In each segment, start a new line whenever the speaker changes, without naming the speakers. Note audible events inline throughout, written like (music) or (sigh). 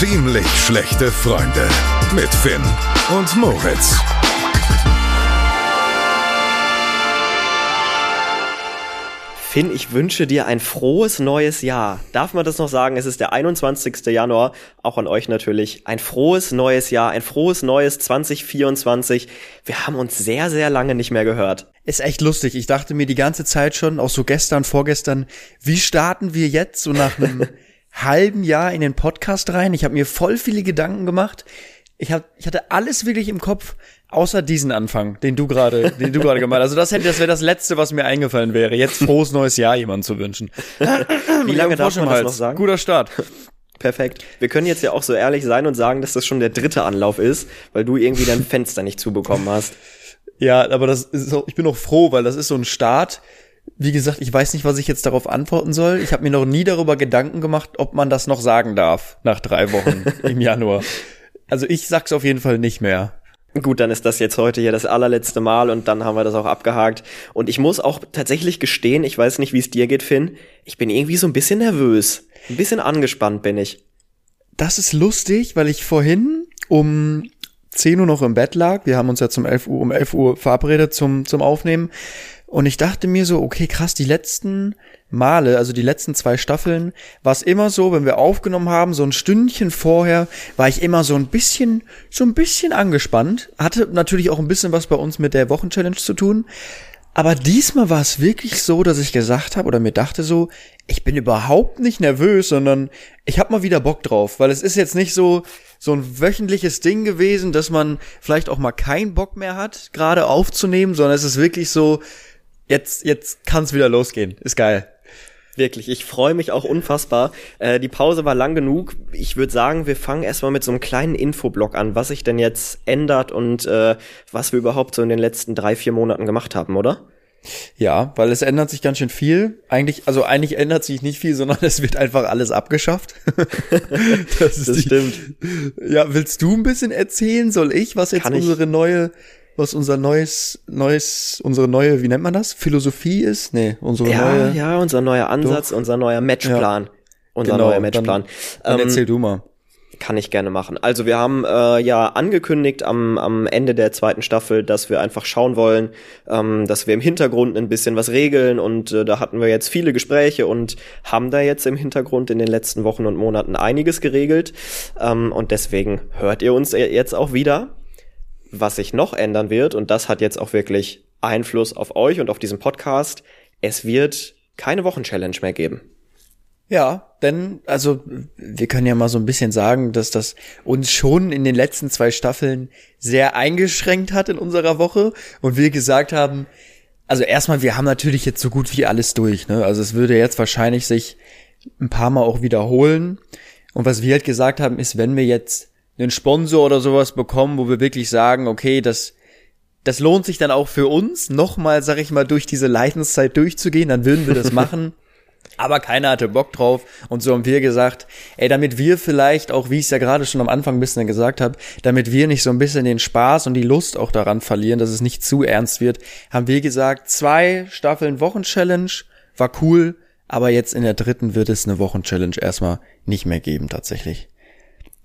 Ziemlich schlechte Freunde mit Finn und Moritz.
Finn, ich wünsche dir ein frohes neues Jahr. Darf man das noch sagen? Es ist der 21. Januar. Auch an euch natürlich. Ein frohes neues Jahr, ein frohes neues 2024. Wir haben uns sehr, sehr lange nicht mehr gehört.
Ist echt lustig. Ich dachte mir die ganze Zeit schon, auch so gestern, vorgestern, wie starten wir jetzt so nach einem (laughs) halben Jahr in den Podcast rein? Ich habe mir voll viele Gedanken gemacht. Ich, hab, ich hatte alles wirklich im Kopf, außer diesen Anfang, den du gerade, den du gerade gemacht hast. Also das hätte, das wäre das Letzte, was mir eingefallen wäre. Jetzt frohes neues Jahr jemandem zu wünschen.
Wie lange darf man das noch sagen?
Guter Start.
Perfekt. Wir können jetzt ja auch so ehrlich sein und sagen, dass das schon der dritte Anlauf ist, weil du irgendwie dein Fenster nicht zubekommen hast.
Ja, aber das ist so, ich bin auch froh, weil das ist so ein Start. Wie gesagt, ich weiß nicht, was ich jetzt darauf antworten soll. Ich habe mir noch nie darüber Gedanken gemacht, ob man das noch sagen darf nach drei Wochen (laughs) im Januar. Also ich sag's auf jeden Fall nicht mehr.
Gut, dann ist das jetzt heute hier das allerletzte Mal und dann haben wir das auch abgehakt. Und ich muss auch tatsächlich gestehen, ich weiß nicht, wie es dir geht, Finn. Ich bin irgendwie so ein bisschen nervös. Ein bisschen angespannt bin ich.
Das ist lustig, weil ich vorhin um 10 Uhr noch im Bett lag. Wir haben uns ja zum 11 Uhr, um 11 Uhr verabredet zum, zum Aufnehmen. Und ich dachte mir so, okay, krass, die letzten Male, also die letzten zwei Staffeln, war es immer so, wenn wir aufgenommen haben, so ein Stündchen vorher, war ich immer so ein bisschen, so ein bisschen angespannt. Hatte natürlich auch ein bisschen was bei uns mit der Wochenchallenge zu tun. Aber diesmal war es wirklich so, dass ich gesagt habe oder mir dachte so, ich bin überhaupt nicht nervös, sondern ich habe mal wieder Bock drauf, weil es ist jetzt nicht so so ein wöchentliches Ding gewesen, dass man vielleicht auch mal keinen Bock mehr hat, gerade aufzunehmen, sondern es ist wirklich so, jetzt, jetzt kann es wieder losgehen. Ist geil.
Wirklich, ich freue mich auch unfassbar. Äh, die Pause war lang genug. Ich würde sagen, wir fangen erstmal mit so einem kleinen Infoblock an, was sich denn jetzt ändert und äh, was wir überhaupt so in den letzten drei, vier Monaten gemacht haben, oder?
Ja, weil es ändert sich ganz schön viel. Eigentlich, also eigentlich ändert sich nicht viel, sondern (laughs) es wird einfach alles abgeschafft. (laughs)
das, das die, stimmt.
Ja, willst du ein bisschen erzählen? Soll ich, was jetzt unsere neue was unser neues, neues, unsere neue, wie nennt man das? Philosophie ist? Nee, unsere
ja,
neue.
Ja, unser neuer Ansatz, Doch. unser neuer Matchplan. Ja. Unser genau, neuer Matchplan.
Dann, dann ähm, erzähl du mal.
Kann ich gerne machen. Also wir haben äh, ja angekündigt am, am Ende der zweiten Staffel, dass wir einfach schauen wollen, ähm, dass wir im Hintergrund ein bisschen was regeln und äh, da hatten wir jetzt viele Gespräche und haben da jetzt im Hintergrund in den letzten Wochen und Monaten einiges geregelt ähm, und deswegen hört ihr uns jetzt auch wieder. Was sich noch ändern wird, und das hat jetzt auch wirklich Einfluss auf euch und auf diesen Podcast, es wird keine Wochenchallenge mehr geben.
Ja, denn, also, wir können ja mal so ein bisschen sagen, dass das uns schon in den letzten zwei Staffeln sehr eingeschränkt hat in unserer Woche und wir gesagt haben, also erstmal, wir haben natürlich jetzt so gut wie alles durch, ne? Also es würde jetzt wahrscheinlich sich ein paar Mal auch wiederholen. Und was wir halt gesagt haben, ist, wenn wir jetzt einen Sponsor oder sowas bekommen, wo wir wirklich sagen, okay, das, das lohnt sich dann auch für uns, nochmal, sag ich mal, durch diese Leidenszeit durchzugehen, dann würden wir das (laughs) machen. Aber keiner hatte Bock drauf. Und so haben wir gesagt, ey, damit wir vielleicht auch, wie ich es ja gerade schon am Anfang ein bisschen gesagt habe, damit wir nicht so ein bisschen den Spaß und die Lust auch daran verlieren, dass es nicht zu ernst wird, haben wir gesagt, zwei Staffeln Wochenchallenge war cool, aber jetzt in der dritten wird es eine Wochenchallenge erstmal nicht mehr geben tatsächlich.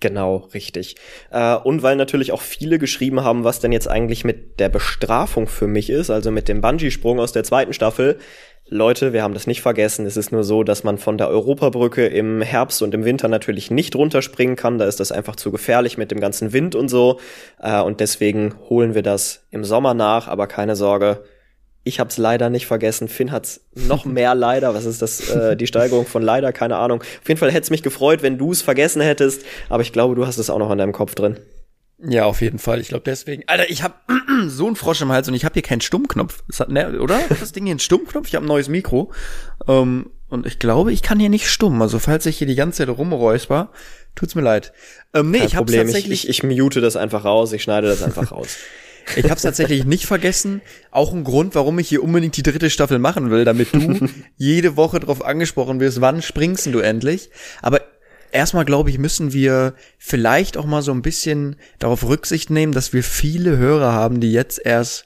Genau, richtig. Äh, und weil natürlich auch viele geschrieben haben, was denn jetzt eigentlich mit der Bestrafung für mich ist, also mit dem Bungee-Sprung aus der zweiten Staffel. Leute, wir haben das nicht vergessen. Es ist nur so, dass man von der Europabrücke im Herbst und im Winter natürlich nicht runterspringen kann. Da ist das einfach zu gefährlich mit dem ganzen Wind und so. Äh, und deswegen holen wir das im Sommer nach. Aber keine Sorge, ich habe es leider nicht vergessen. Finn hat's noch (laughs) mehr leider. Was ist das? Äh, die Steigerung von leider? Keine Ahnung. Auf jeden Fall hätte es mich gefreut, wenn du es vergessen hättest. Aber ich glaube, du hast es auch noch in deinem Kopf drin.
Ja, auf jeden Fall. Ich glaube deswegen. Alter, ich habe (clears throat) so einen Frosch im Hals und ich habe hier keinen Stummknopf. Hat, ne, oder? Hat das Ding hier einen Stummknopf? Ich habe ein neues Mikro. Ähm, und ich glaube, ich kann hier nicht stumm. Also falls ich hier die ganze Zeit rumräusper, tut's mir leid.
Ähm, nee, Kein ich habe tatsächlich. Ich, ich, ich mute das einfach raus. Ich schneide das einfach raus. (laughs)
Ich habe es tatsächlich nicht vergessen. Auch ein Grund, warum ich hier unbedingt die dritte Staffel machen will, damit du (laughs) jede Woche drauf angesprochen wirst, wann springst du endlich. Aber erstmal glaube ich, müssen wir vielleicht auch mal so ein bisschen darauf Rücksicht nehmen, dass wir viele Hörer haben, die jetzt erst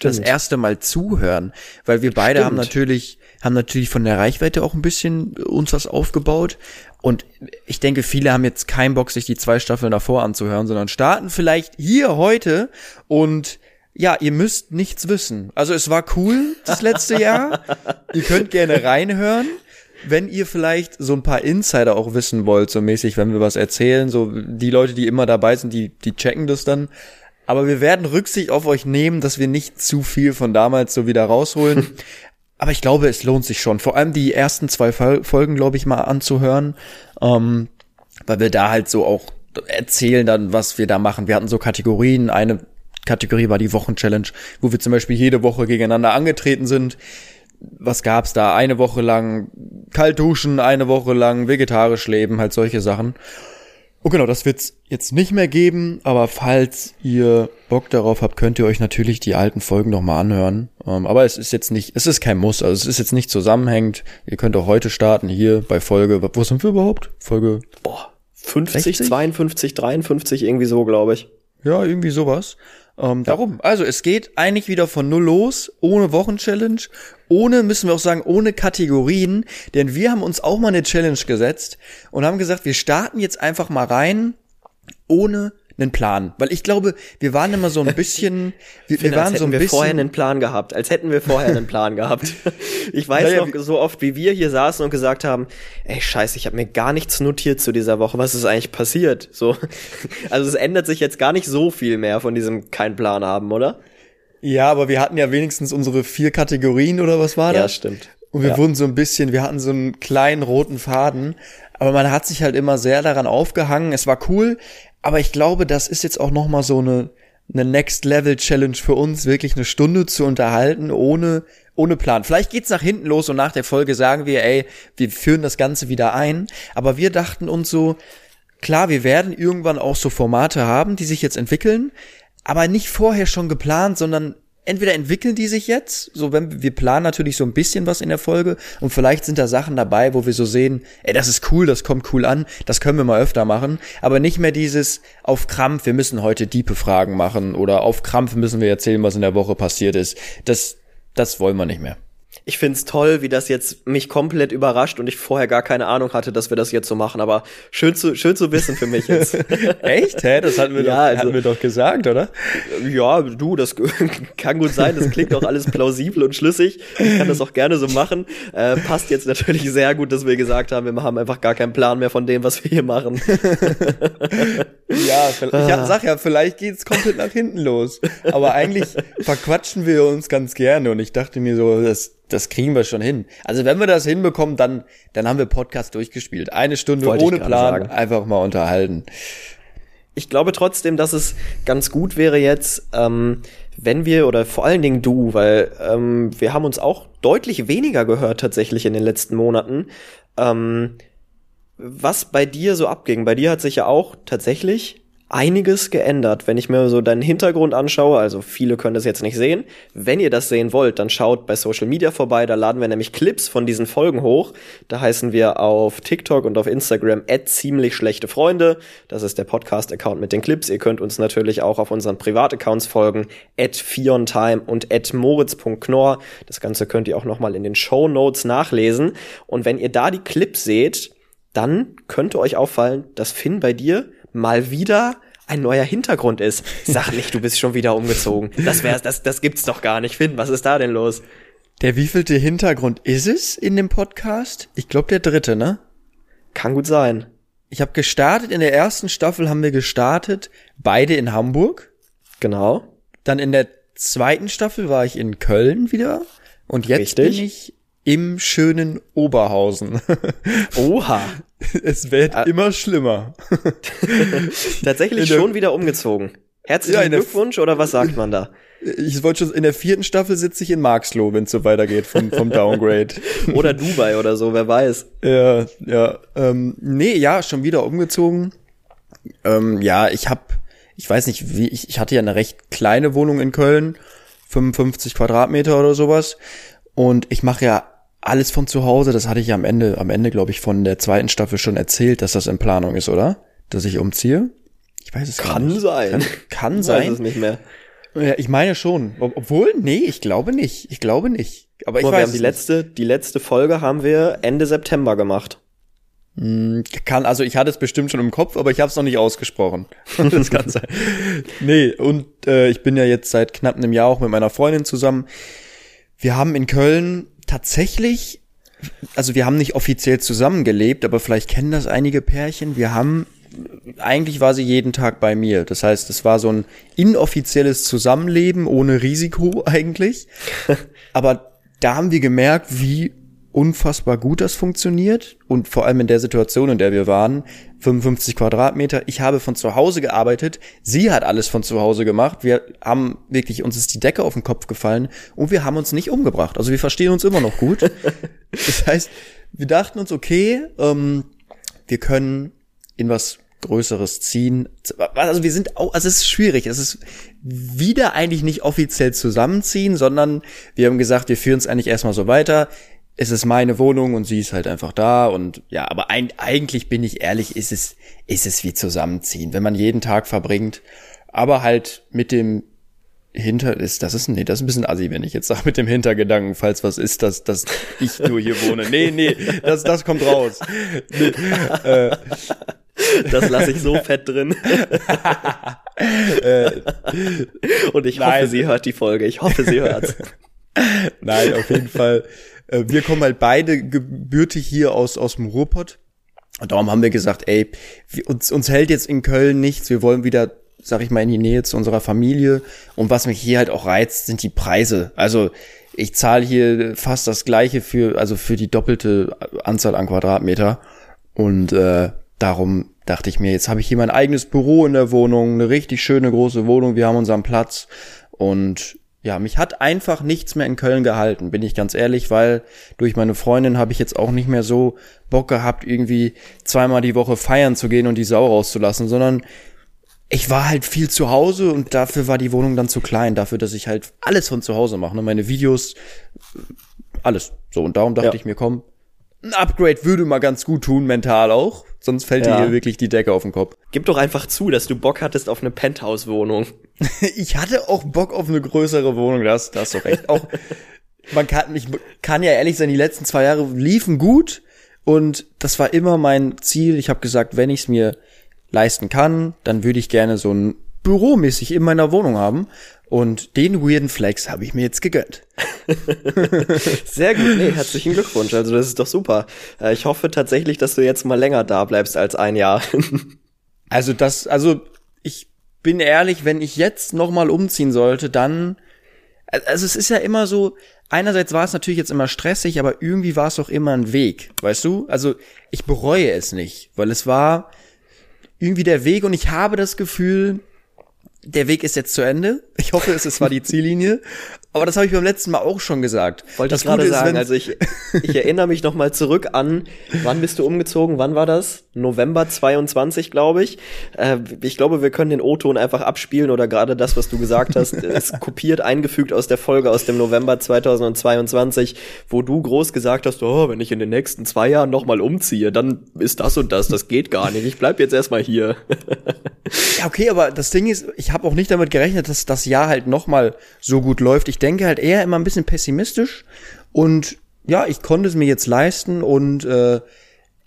das erste Mal zuhören, weil wir beide
Stimmt.
haben natürlich haben natürlich von der Reichweite auch ein bisschen uns was aufgebaut und ich denke, viele haben jetzt keinen Bock, sich die zwei Staffeln davor anzuhören, sondern starten vielleicht hier heute und ja, ihr müsst nichts wissen. Also es war cool das letzte Jahr. (laughs) ihr könnt gerne reinhören. Wenn ihr vielleicht so ein paar Insider auch wissen wollt, so mäßig, wenn wir was erzählen, so die Leute, die immer dabei sind, die, die checken das dann. Aber wir werden Rücksicht auf euch nehmen, dass wir nicht zu viel von damals so wieder rausholen. (laughs) Aber ich glaube, es lohnt sich schon. Vor allem die ersten zwei Fol- Folgen, glaube ich, mal anzuhören. Ähm, weil wir da halt so auch erzählen dann, was wir da machen. Wir hatten so Kategorien. Eine Kategorie war die Wochenchallenge, wo wir zum Beispiel jede Woche gegeneinander angetreten sind. Was gab's da? Eine Woche lang kalt duschen, eine Woche lang vegetarisch leben, halt solche Sachen. Und genau, das wird's jetzt nicht mehr geben, aber falls ihr Bock darauf habt, könnt ihr euch natürlich die alten Folgen nochmal anhören. Ähm, aber es ist jetzt nicht, es ist kein Muss, also es ist jetzt nicht zusammenhängend. Ihr könnt auch heute starten, hier bei Folge, wo sind wir überhaupt? Folge,
Boah, 50,
60?
52, 53, irgendwie so, glaube ich.
ja, irgendwie sowas. Ähm, Darum, also es geht eigentlich wieder von null los, ohne Wochenchallenge, ohne, müssen wir auch sagen, ohne Kategorien, denn wir haben uns auch mal eine Challenge gesetzt und haben gesagt, wir starten jetzt einfach mal rein, ohne einen Plan. Weil ich glaube, wir waren immer so ein (laughs) bisschen, wir, wir
Finde,
waren so ein
wir
bisschen.
vorher einen Plan gehabt, als hätten wir vorher einen Plan gehabt. (laughs) Ich weiß
Naja,
noch so oft, wie wir hier saßen und gesagt haben, ey Scheiße, ich habe mir gar nichts notiert zu dieser Woche. Was ist eigentlich passiert? So, (laughs) also es ändert sich jetzt gar nicht so viel mehr von diesem kein Plan haben, oder?
Ja, aber wir hatten ja wenigstens unsere vier Kategorien oder was war
Ja,
das?
stimmt.
Und wir
Ja.
wurden so ein bisschen, wir hatten so einen kleinen roten Faden, aber man hat sich halt immer sehr daran aufgehangen. Es war cool, aber ich glaube, das ist jetzt auch noch mal so eine eine Next Level Challenge für uns, wirklich eine Stunde zu unterhalten ohne ohne Plan. Vielleicht geht's nach hinten los und nach der Folge sagen wir, ey, wir führen das Ganze wieder ein, aber wir dachten uns so, klar, wir werden irgendwann auch so Formate haben, die sich jetzt entwickeln, aber nicht vorher schon geplant, sondern entweder entwickeln die sich jetzt, so wenn wir planen natürlich so ein bisschen was in der Folge und vielleicht sind da Sachen dabei, wo wir so sehen, ey, das ist cool, das kommt cool an, das können wir mal öfter machen, aber nicht mehr dieses auf Krampf, wir müssen heute diepe Fragen machen oder auf Krampf müssen wir erzählen, was in der Woche passiert ist. Das das wollen wir nicht mehr.
Ich find's toll, wie das jetzt mich komplett überrascht und ich vorher gar keine Ahnung hatte, dass wir das jetzt so machen. Aber schön zu, schön zu wissen für mich jetzt. (laughs)
Echt? Hä? Das hatten wir,
Ja,
doch,
also-
hatten wir doch gesagt, oder?
ja, du, das (laughs) kann gut sein. Das klingt auch alles plausibel und schlüssig. Ich kann das auch gerne so machen. Äh, passt jetzt natürlich sehr gut, dass wir gesagt haben, wir haben einfach gar keinen Plan mehr von dem, was wir hier machen. (laughs)
Ja, ich hab- sag ja, vielleicht geht's komplett nach hinten los. Aber eigentlich verquatschen wir uns ganz gerne und ich dachte mir so, das, das kriegen wir schon hin. Also wenn wir das hinbekommen, dann, dann haben wir Podcast durchgespielt. Eine Stunde
Wollte
ohne Plan,
sagen.
einfach mal unterhalten.
Ich glaube trotzdem, dass es ganz gut wäre jetzt, ähm, wenn wir, oder vor allen Dingen du, weil ähm, wir haben uns auch deutlich weniger gehört tatsächlich in den letzten Monaten, ähm, was bei dir so abging. Bei dir hat sich ja auch tatsächlich einiges geändert. Wenn ich mir so deinen Hintergrund anschaue, also viele können das jetzt nicht sehen. Wenn ihr das sehen wollt, dann schaut bei Social Media vorbei. Da laden wir nämlich Clips von diesen Folgen hoch. Da heißen wir auf TikTok und auf Instagram ziemlich schlechte Freunde. Das ist der Podcast-Account mit den Clips. Ihr könnt uns natürlich auch auf unseren Privataccounts folgen. At Fiontime und at moritz.knorr. Das Ganze könnt ihr auch nochmal in den Show Notes nachlesen. Und wenn ihr da die Clips seht, dann könnte euch auffallen, dass Finn bei dir mal wieder ein neuer Hintergrund ist. Sag nicht, du bist schon wieder umgezogen. Das wär's, das, das gibt's doch gar nicht. Finn, was ist da denn los?
Der wievielte Hintergrund ist es in dem Podcast? Ich glaube der dritte, ne?
Kann gut sein.
Ich habe gestartet, in der ersten Staffel haben wir gestartet, beide in Hamburg.
Genau.
Dann in der zweiten Staffel war ich in Köln wieder. Und jetzt
Richtig.
bin ich im schönen Oberhausen. (laughs)
Oha.
es wird immer schlimmer. (laughs)
Tatsächlich
der-
schon wieder umgezogen. Herzlichen
Ja,
Glückwunsch oder was sagt man da?
Ich wollte schon, in der vierten Staffel sitze ich in Marxloh, wenn es so weitergeht vom, vom Downgrade. (laughs)
Oder Dubai oder so, wer weiß.
ja, ja. Ähm, nee, ja, schon wieder umgezogen. Ähm, ja, ich hab, ich weiß nicht, wie, ich, ich hatte ja eine recht kleine Wohnung in Köln, 55 Quadratmeter oder sowas. Und ich mache ja alles von zu Hause. Das hatte ich ja am Ende, am Ende, glaube ich, von der zweiten Staffel schon erzählt, dass das in Planung ist, oder? Dass ich umziehe? Ich weiß es
Kann
nicht.
sein.
Kann
Ich weiß es
sein.
nicht mehr.
Ja, ich meine schon. Ob- Obwohl, nee, ich glaube nicht. Ich glaube nicht. Aber ich
Guck mal, wir
weiß
haben die
es
letzte, die letzte Folge haben wir Ende September gemacht.
nicht. Kann, also ich hatte es bestimmt schon im Kopf, aber ich habe es noch nicht ausgesprochen. (laughs) das kann sein. Nee, und äh, ich bin ja jetzt seit knapp einem Jahr auch mit meiner Freundin zusammen. Wir haben in Köln tatsächlich, also wir haben nicht offiziell zusammengelebt, aber vielleicht kennen das einige Pärchen. Wir haben eigentlich war sie jeden Tag bei mir. Das heißt, es war so ein inoffizielles Zusammenleben ohne Risiko (laughs) eigentlich. Aber da haben wir gemerkt, wie unfassbar gut das funktioniert und vor allem in der Situation, in der wir waren, 55 Quadratmeter. Ich habe von zu Hause gearbeitet, sie hat alles von zu Hause gemacht. Wir haben wirklich, uns ist die Decke auf den Kopf gefallen und wir haben uns nicht umgebracht. Also wir verstehen uns immer noch gut. (laughs) das heißt, wir dachten uns, okay, ähm, wir können in was Größeres ziehen. Also wir sind auch, also es ist schwierig. Es ist wieder eigentlich nicht offiziell zusammenziehen, sondern wir haben gesagt, wir führen es eigentlich erstmal so weiter. Es ist meine Wohnung und sie ist halt einfach da und ja, aber ein, eigentlich bin ich ehrlich, ist es, ist es wie zusammenziehen, wenn man jeden Tag verbringt, aber halt mit dem hinter ist, das ist, nee, das ist ein bisschen assi, wenn ich jetzt sage mit dem Hintergedanken, falls was ist, dass, dass ich nur hier wohne. Nee, nee, das, das kommt raus. Nee, (laughs) äh,
Das lasse ich so fett drin. (laughs) Und ich hoffe,
Nein.
sie hört die Folge. Ich hoffe, sie hört's. (laughs)
Nein, auf jeden Fall. Äh, Wir kommen halt beide gebürtig hier aus, aus dem Ruhrpott. Und darum haben wir gesagt, ey, uns, uns hält jetzt in Köln nichts. Wir wollen wieder, sag ich mal, in die Nähe zu unserer Familie. Und was mich hier halt auch reizt, sind die Preise. Also, ich zahle hier fast das gleiche für, also für die doppelte Anzahl an Quadratmeter. Und äh, darum dachte ich mir, jetzt habe ich hier mein eigenes Büro in der Wohnung, eine richtig schöne große Wohnung, wir haben unseren Platz. Und ja, mich hat einfach nichts mehr in Köln gehalten, bin ich ganz ehrlich, weil durch meine Freundin habe ich jetzt auch nicht mehr so Bock gehabt, irgendwie zweimal die Woche feiern zu gehen und die Sau rauszulassen, sondern ich war halt viel zu Hause und dafür war die Wohnung dann zu klein, dafür, dass ich halt alles von zu Hause mache, ne? meine Videos, alles. So, und darum dachte
Ja.
ich mir, komm, ein Upgrade würde mal ganz gut tun, mental auch, sonst fällt
Ja.
dir hier wirklich die Decke auf den Kopf.
Gib doch einfach zu, dass du Bock hattest auf eine Penthouse-Wohnung. (laughs)
Ich hatte auch Bock auf eine größere Wohnung, das, das hast du recht. Auch, man kann, ich kann ja ehrlich sein, die letzten zwei Jahre liefen gut und das war immer mein Ziel. Ich habe gesagt, wenn ich es mir leisten kann, dann würde ich gerne so ein Büromäßig in meiner Wohnung haben. Und den weirden Flex habe ich mir jetzt gegönnt. (laughs)
Sehr gut, nee, herzlichen Glückwunsch. Also das ist doch super. Äh, Ich hoffe tatsächlich, dass du jetzt mal länger da bleibst als ein Jahr. (laughs)
Also das, also ich bin ehrlich, wenn ich jetzt noch mal umziehen sollte, dann, also es ist ja immer so, einerseits war es natürlich jetzt immer stressig, aber irgendwie war es auch immer ein Weg, weißt du? Also ich bereue es nicht, weil es war irgendwie der Weg und ich habe das Gefühl, der Weg ist jetzt zu Ende. Ich hoffe, es ist zwar die Ziellinie, (laughs) aber das habe ich beim letzten Mal auch schon gesagt.
Wollte
das
ich gerade
ist,
sagen. Also ich, (laughs) ich erinnere mich noch mal zurück an, wann bist du umgezogen? Wann war das? November 22, glaube ich. Äh, ich glaube, wir können den O-Ton einfach abspielen oder gerade das, was du gesagt hast, (laughs) ist kopiert, eingefügt aus der Folge aus dem November 2022, wo du groß gesagt hast, oh, wenn ich in den nächsten zwei Jahren noch mal umziehe, dann ist das und das, das geht gar nicht. Ich bleib jetzt erstmal hier.
Ja, okay, aber das Ding ist, ich habe auch nicht damit gerechnet, dass das Jahr halt noch mal so gut läuft. Ich denke halt eher immer ein bisschen pessimistisch und ja, ich konnte es mir jetzt leisten und äh,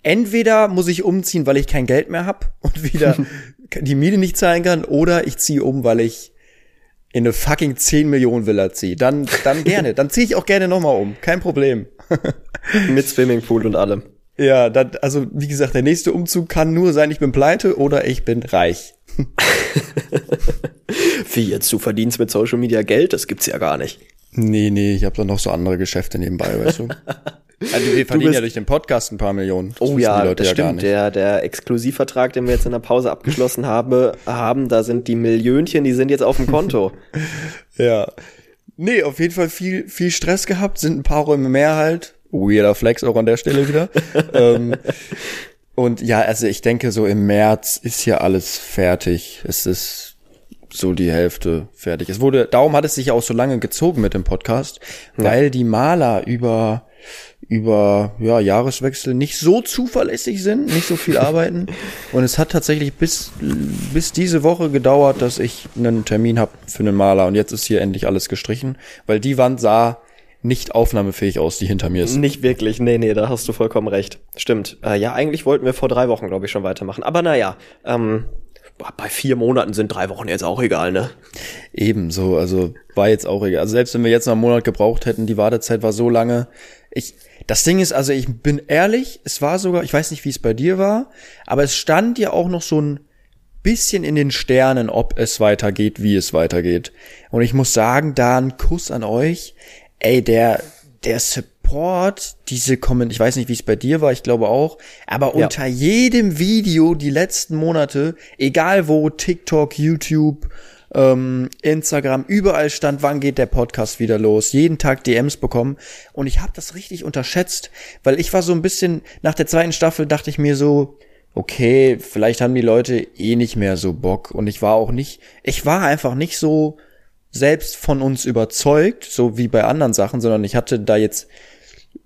entweder muss ich umziehen, weil ich kein Geld mehr hab (laughs) und wieder (laughs) die Miete nicht zahlen kann, oder ich ziehe um, weil ich in eine fucking 10 Millionen Villa ziehe. Dann, dann gerne. Dann ziehe ich auch gerne noch mal um. Kein Problem. (laughs)
Mit Swimmingpool und allem.
Ja, dann, also wie gesagt, der nächste Umzug kann nur sein, ich bin pleite oder ich bin reich.
Wie jetzt, du verdienst mit Social Media Geld? Das gibt's ja gar nicht.
Nee, nee, ich habe da noch so andere Geschäfte nebenbei, weißt du? (laughs) Also wir verdienen ja durch den Podcast ein paar Millionen. Das
Oh ja,
die Leute
das
ja gar
stimmt.
nicht.
Der, der Exklusivvertrag, den wir jetzt in der Pause abgeschlossen (laughs) habe, haben, da sind die Millionchen, die sind jetzt auf dem Konto. (laughs)
Ja. Nee, auf jeden Fall viel, viel Stress gehabt, sind ein paar Räume mehr halt. Weirder Flex auch an der Stelle wieder. ähm, und ja, also ich denke, so im März ist hier alles fertig. Es ist so die Hälfte fertig. Es wurde, darum hat es sich ja auch so lange gezogen mit dem Podcast, weil die Maler über über ja, Jahreswechsel nicht so zuverlässig sind, nicht so viel (laughs) arbeiten. Und es hat tatsächlich bis, bis diese Woche gedauert, dass ich einen Termin habe für einen Maler. Und jetzt ist hier endlich alles gestrichen, weil die Wand sah nicht aufnahmefähig aus, die hinter mir ist.
Nicht wirklich, nee, nee, da hast du vollkommen recht. Stimmt. Äh, ja, eigentlich wollten wir vor drei Wochen, glaube ich, schon weitermachen. Aber naja, ähm, bei vier Monaten sind drei Wochen jetzt auch egal, ne?
Ebenso, also war jetzt auch egal. Also selbst wenn wir jetzt noch einen Monat gebraucht hätten, die Wartezeit war so lange. Ich, das Ding ist, also ich bin ehrlich, es war sogar, ich weiß nicht, wie es bei dir war, aber es stand ja auch noch so ein bisschen in den Sternen, ob es weitergeht, wie es weitergeht. Und ich muss sagen, da ein Kuss an euch. Ey, der, der Support, diese Kommentare, ich weiß nicht, wie es bei dir war, ich glaube auch, aber
Ja.
unter jedem Video die letzten Monate, egal wo, TikTok, YouTube, ähm, Instagram, überall stand, wann geht der Podcast wieder los. Jeden Tag DMs bekommen. Und ich habe das richtig unterschätzt, weil ich war so ein bisschen, nach der zweiten Staffel dachte ich mir so, okay, vielleicht haben die Leute eh nicht mehr so Bock. Und ich war auch nicht, ich war einfach nicht so selbst von uns überzeugt, so wie bei anderen Sachen, sondern ich hatte da jetzt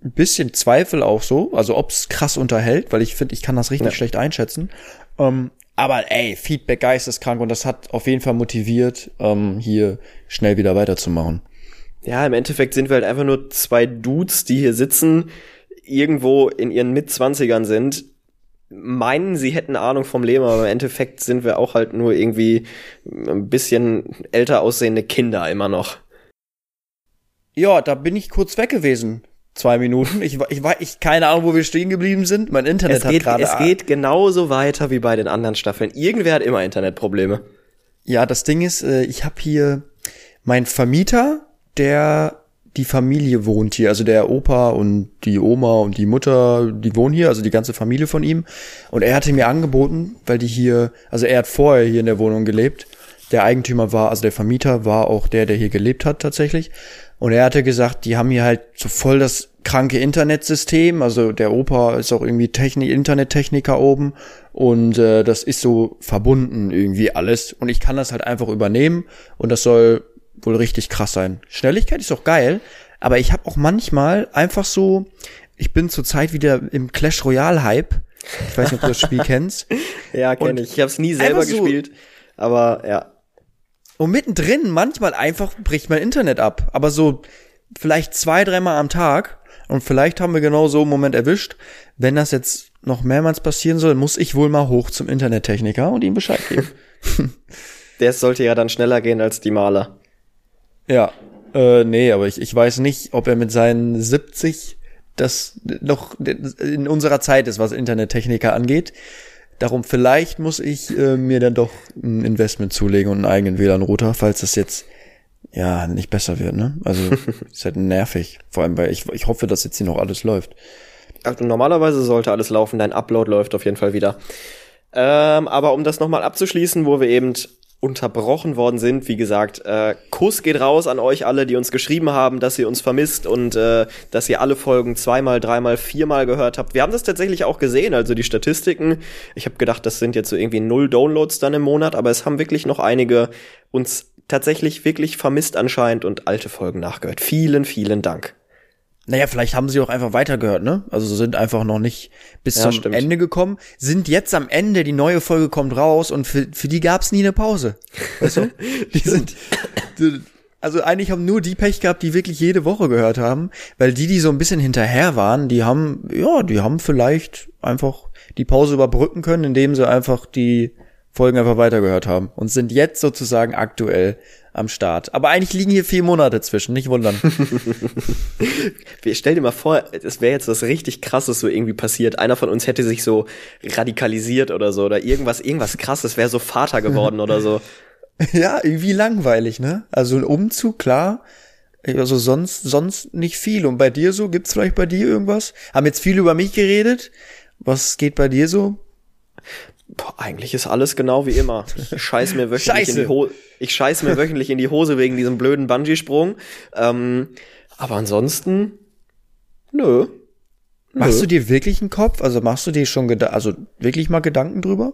ein bisschen Zweifel auch so, also ob's krass unterhält, weil ich finde, ich kann das richtig
Ja.
schlecht einschätzen. Ähm, aber ey, Feedback geisteskrank und das hat auf jeden Fall motiviert, ähm, hier schnell wieder weiterzumachen.
Ja, im Endeffekt sind wir halt einfach nur zwei Dudes, die hier sitzen, irgendwo in ihren Mitzwanzigern sind, meinen, sie hätten Ahnung vom Leben, aber im Endeffekt sind wir auch halt nur irgendwie ein bisschen älter aussehende Kinder immer noch.
Ja, da bin ich kurz weg gewesen. Zwei Minuten. Ich, war- ich ich keine Ahnung, wo wir stehen geblieben sind. Mein Internet
Es
hat
geht,
gerade.
es geht genauso weiter wie bei den anderen Staffeln. Irgendwer hat immer Internetprobleme.
Ja, das Ding ist, äh, ich habe hier mein Vermieter, der die Familie wohnt hier, also der Opa und die Oma und die Mutter, die wohnen hier, also die ganze Familie von ihm. Und er hatte mir angeboten, weil die hier, also er hat vorher hier in der Wohnung gelebt. Der Eigentümer war, also der Vermieter war auch der, der hier gelebt hat tatsächlich. Und er hatte gesagt, die haben hier halt so voll das kranke Internetsystem. Also der Opa ist auch irgendwie Technik, Internettechniker oben und äh, das ist so verbunden irgendwie alles. Und ich kann das halt einfach übernehmen und das soll wohl richtig krass sein. Schnelligkeit ist auch geil, aber ich habe auch manchmal einfach so, ich bin zurzeit wieder im Clash Royale Hype. Ich weiß nicht, ob du das Spiel (laughs) kennst.
Ja, kenne ich. Ich habe es nie selber
so-
gespielt, aber ja.
Und mittendrin manchmal einfach bricht mein Internet ab. Aber so vielleicht zwei, dreimal am Tag. Und vielleicht haben wir genau so einen Moment erwischt. Wenn das jetzt noch mehrmals passieren soll, muss ich wohl mal hoch zum Internettechniker und ihm Bescheid geben. (laughs)
Der sollte ja dann schneller gehen als die Maler.
ja. Äh, nee, aber ich, ich weiß nicht, ob er mit seinen 70 das noch in unserer Zeit ist, was Internettechniker angeht. Darum vielleicht muss ich äh, mir dann doch ein Investment zulegen und einen eigenen WLAN-Router, falls das jetzt ja nicht besser wird, ne? Also (laughs) ist halt nervig. Vor allem, weil ich, ich hoffe, dass jetzt hier noch alles läuft.
Also normalerweise sollte alles laufen, dein Upload läuft auf jeden Fall wieder. Ähm, aber um das nochmal abzuschließen, wo wir eben unterbrochen worden sind, wie gesagt, äh, Kuss geht raus an euch alle, die uns geschrieben haben, dass ihr uns vermisst und äh, dass ihr alle Folgen zweimal, dreimal, viermal gehört habt. Wir haben das tatsächlich auch gesehen, also die Statistiken. Ich habe gedacht, das sind jetzt so irgendwie null Downloads dann im Monat, aber es haben wirklich noch einige uns tatsächlich wirklich vermisst anscheinend und alte Folgen nachgehört. Vielen, vielen Dank.
Naja, vielleicht haben sie auch einfach weitergehört, ne? Also sind einfach noch nicht bis
Ja,
zum
stimmt.
Ende gekommen, sind jetzt am Ende, die neue Folge kommt raus und für, für die gab's nie eine Pause. Weißt du? (laughs) Die sind, die, also eigentlich haben nur die Pech gehabt, die wirklich jede Woche gehört haben, weil die, die so ein bisschen hinterher waren, die haben, ja, die haben vielleicht einfach die Pause überbrücken können, indem sie einfach die Folgen einfach weitergehört haben und sind jetzt sozusagen aktuell am Start. Aber eigentlich liegen hier vier Monate zwischen, nicht wundern. (laughs)
Stell dir mal vor, es wäre jetzt was richtig krasses so irgendwie passiert. Einer von uns hätte sich so radikalisiert oder so oder irgendwas, irgendwas krasses, wäre so Vater geworden oder so. (laughs)
Ja, irgendwie langweilig, ne? Also ein Umzug, klar. Also sonst, sonst nicht viel. Und bei dir so? Gibt's vielleicht bei dir irgendwas? Haben jetzt viel über mich geredet. Was geht bei dir so?
Boah, eigentlich ist alles genau wie immer. Ich scheiß mir wöchentlich in die Hose. Ich scheiß mir wöchentlich in die Hose wegen diesem blöden Bungee-Sprung. Ähm, aber ansonsten, nö.
Machst du dir wirklich einen Kopf? Also machst du dir schon Geda also wirklich mal Gedanken drüber?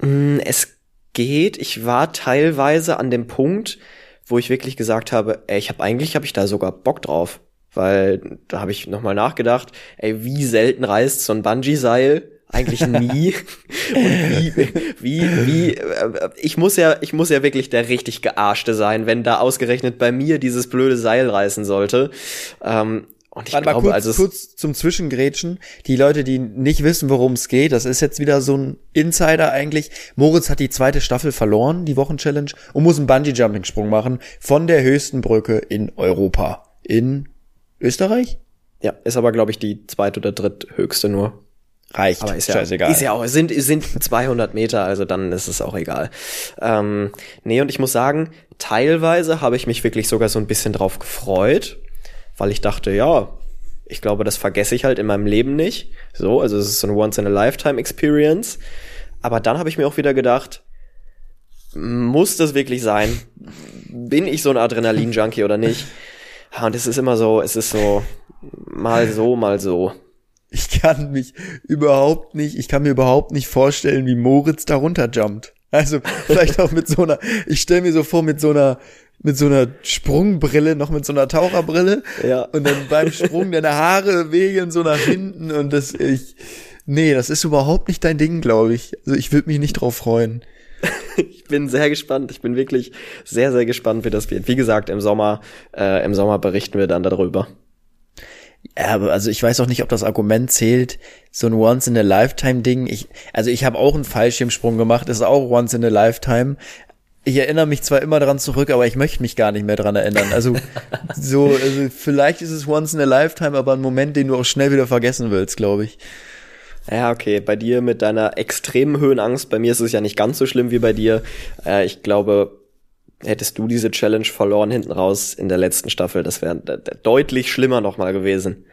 Mm, Es geht. Ich war teilweise an dem Punkt, wo ich wirklich gesagt habe, ey, ich habe eigentlich habe ich da sogar Bock drauf. weil da habe ich nochmal nachgedacht, ey, wie selten reißt so ein Bungee-Seil? Eigentlich nie. (laughs) Und wie, wie, wie, äh, ich muss ja, ich muss ja wirklich der richtig Gearschte sein, wenn da ausgerechnet bei mir dieses blöde Seil reißen sollte. Ähm, und ich
Warte mal
glaube,
kurz,
also es-
kurz zum Zwischengrätschen. Die Leute, die nicht wissen, worum es geht, das ist jetzt wieder so ein Insider eigentlich. Moritz hat die zweite Staffel verloren, die Wochenchallenge, und muss einen Bungee-Jumping-Sprung machen von der höchsten Brücke in Europa. In Österreich?
ja, ist aber glaube ich die zweit- oder dritthöchste nur.
Reicht.
Aber ist ja,
Scheißegal.
ist ja auch, sind, sind 200 Meter, also dann ist es auch egal. Ähm, nee, und ich muss sagen, teilweise habe ich mich wirklich sogar so ein bisschen drauf gefreut, weil ich dachte, ja, ich glaube, das vergesse ich halt in meinem Leben nicht. So, also es ist so eine Once-in-a-Lifetime-Experience. Aber dann habe ich mir auch wieder gedacht, muss das wirklich sein? Bin ich so ein Adrenalin-Junkie oder nicht? Und es ist immer so, es ist so, mal so, mal so.
Ich kann mich überhaupt nicht, ich kann mir überhaupt nicht vorstellen, wie Moritz da runterjumpt. Also vielleicht auch mit so einer, ich stelle mir so vor, mit so einer, mit so einer Sprungbrille, noch mit so einer Taucherbrille.
Ja.
Und dann beim Sprung deine Haare wegeln so nach hinten und das, ich, nee, das ist überhaupt nicht dein Ding, glaube ich. Also ich würde mich nicht drauf freuen.
Ich bin sehr gespannt. Ich bin wirklich sehr, sehr gespannt, wie das wird. Wie gesagt, im Sommer, äh, im Sommer berichten wir dann darüber.
Ja, aber also ich weiß auch nicht, ob das Argument zählt, so ein Once-in-a-Lifetime-Ding. Ich, also ich habe auch einen Fallschirmsprung gemacht, ist auch Once-in-a-Lifetime. Ich erinnere mich zwar immer dran zurück, aber ich möchte mich gar nicht mehr dran erinnern. Also (laughs) so, also vielleicht ist es Once-in-a-Lifetime, aber ein Moment, den du auch schnell wieder vergessen willst, glaube ich.
Ja, okay. Bei dir mit deiner extremen Höhenangst, bei mir ist es ja nicht ganz so schlimm wie bei dir. Äh, ich glaube, hättest du diese Challenge verloren hinten raus in der letzten Staffel, das wäre de- de- deutlich schlimmer nochmal gewesen.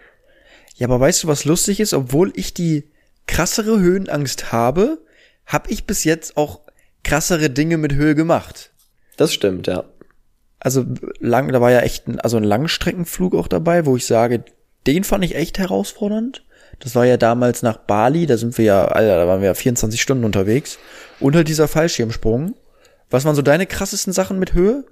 Ja, aber weißt du, was lustig ist? Obwohl ich die krassere Höhenangst habe, habe ich bis jetzt auch krassere Dinge mit Höhe gemacht.
Das stimmt, ja.
also lang, da war ja echt ein, also ein Langstreckenflug auch dabei, wo ich sage, den fand ich echt herausfordernd. Das war ja damals nach Bali, da sind wir ja, Alter, da waren wir ja 24 Stunden unterwegs. Und halt dieser Fallschirmsprung. Was waren so deine krassesten Sachen mit Höhe?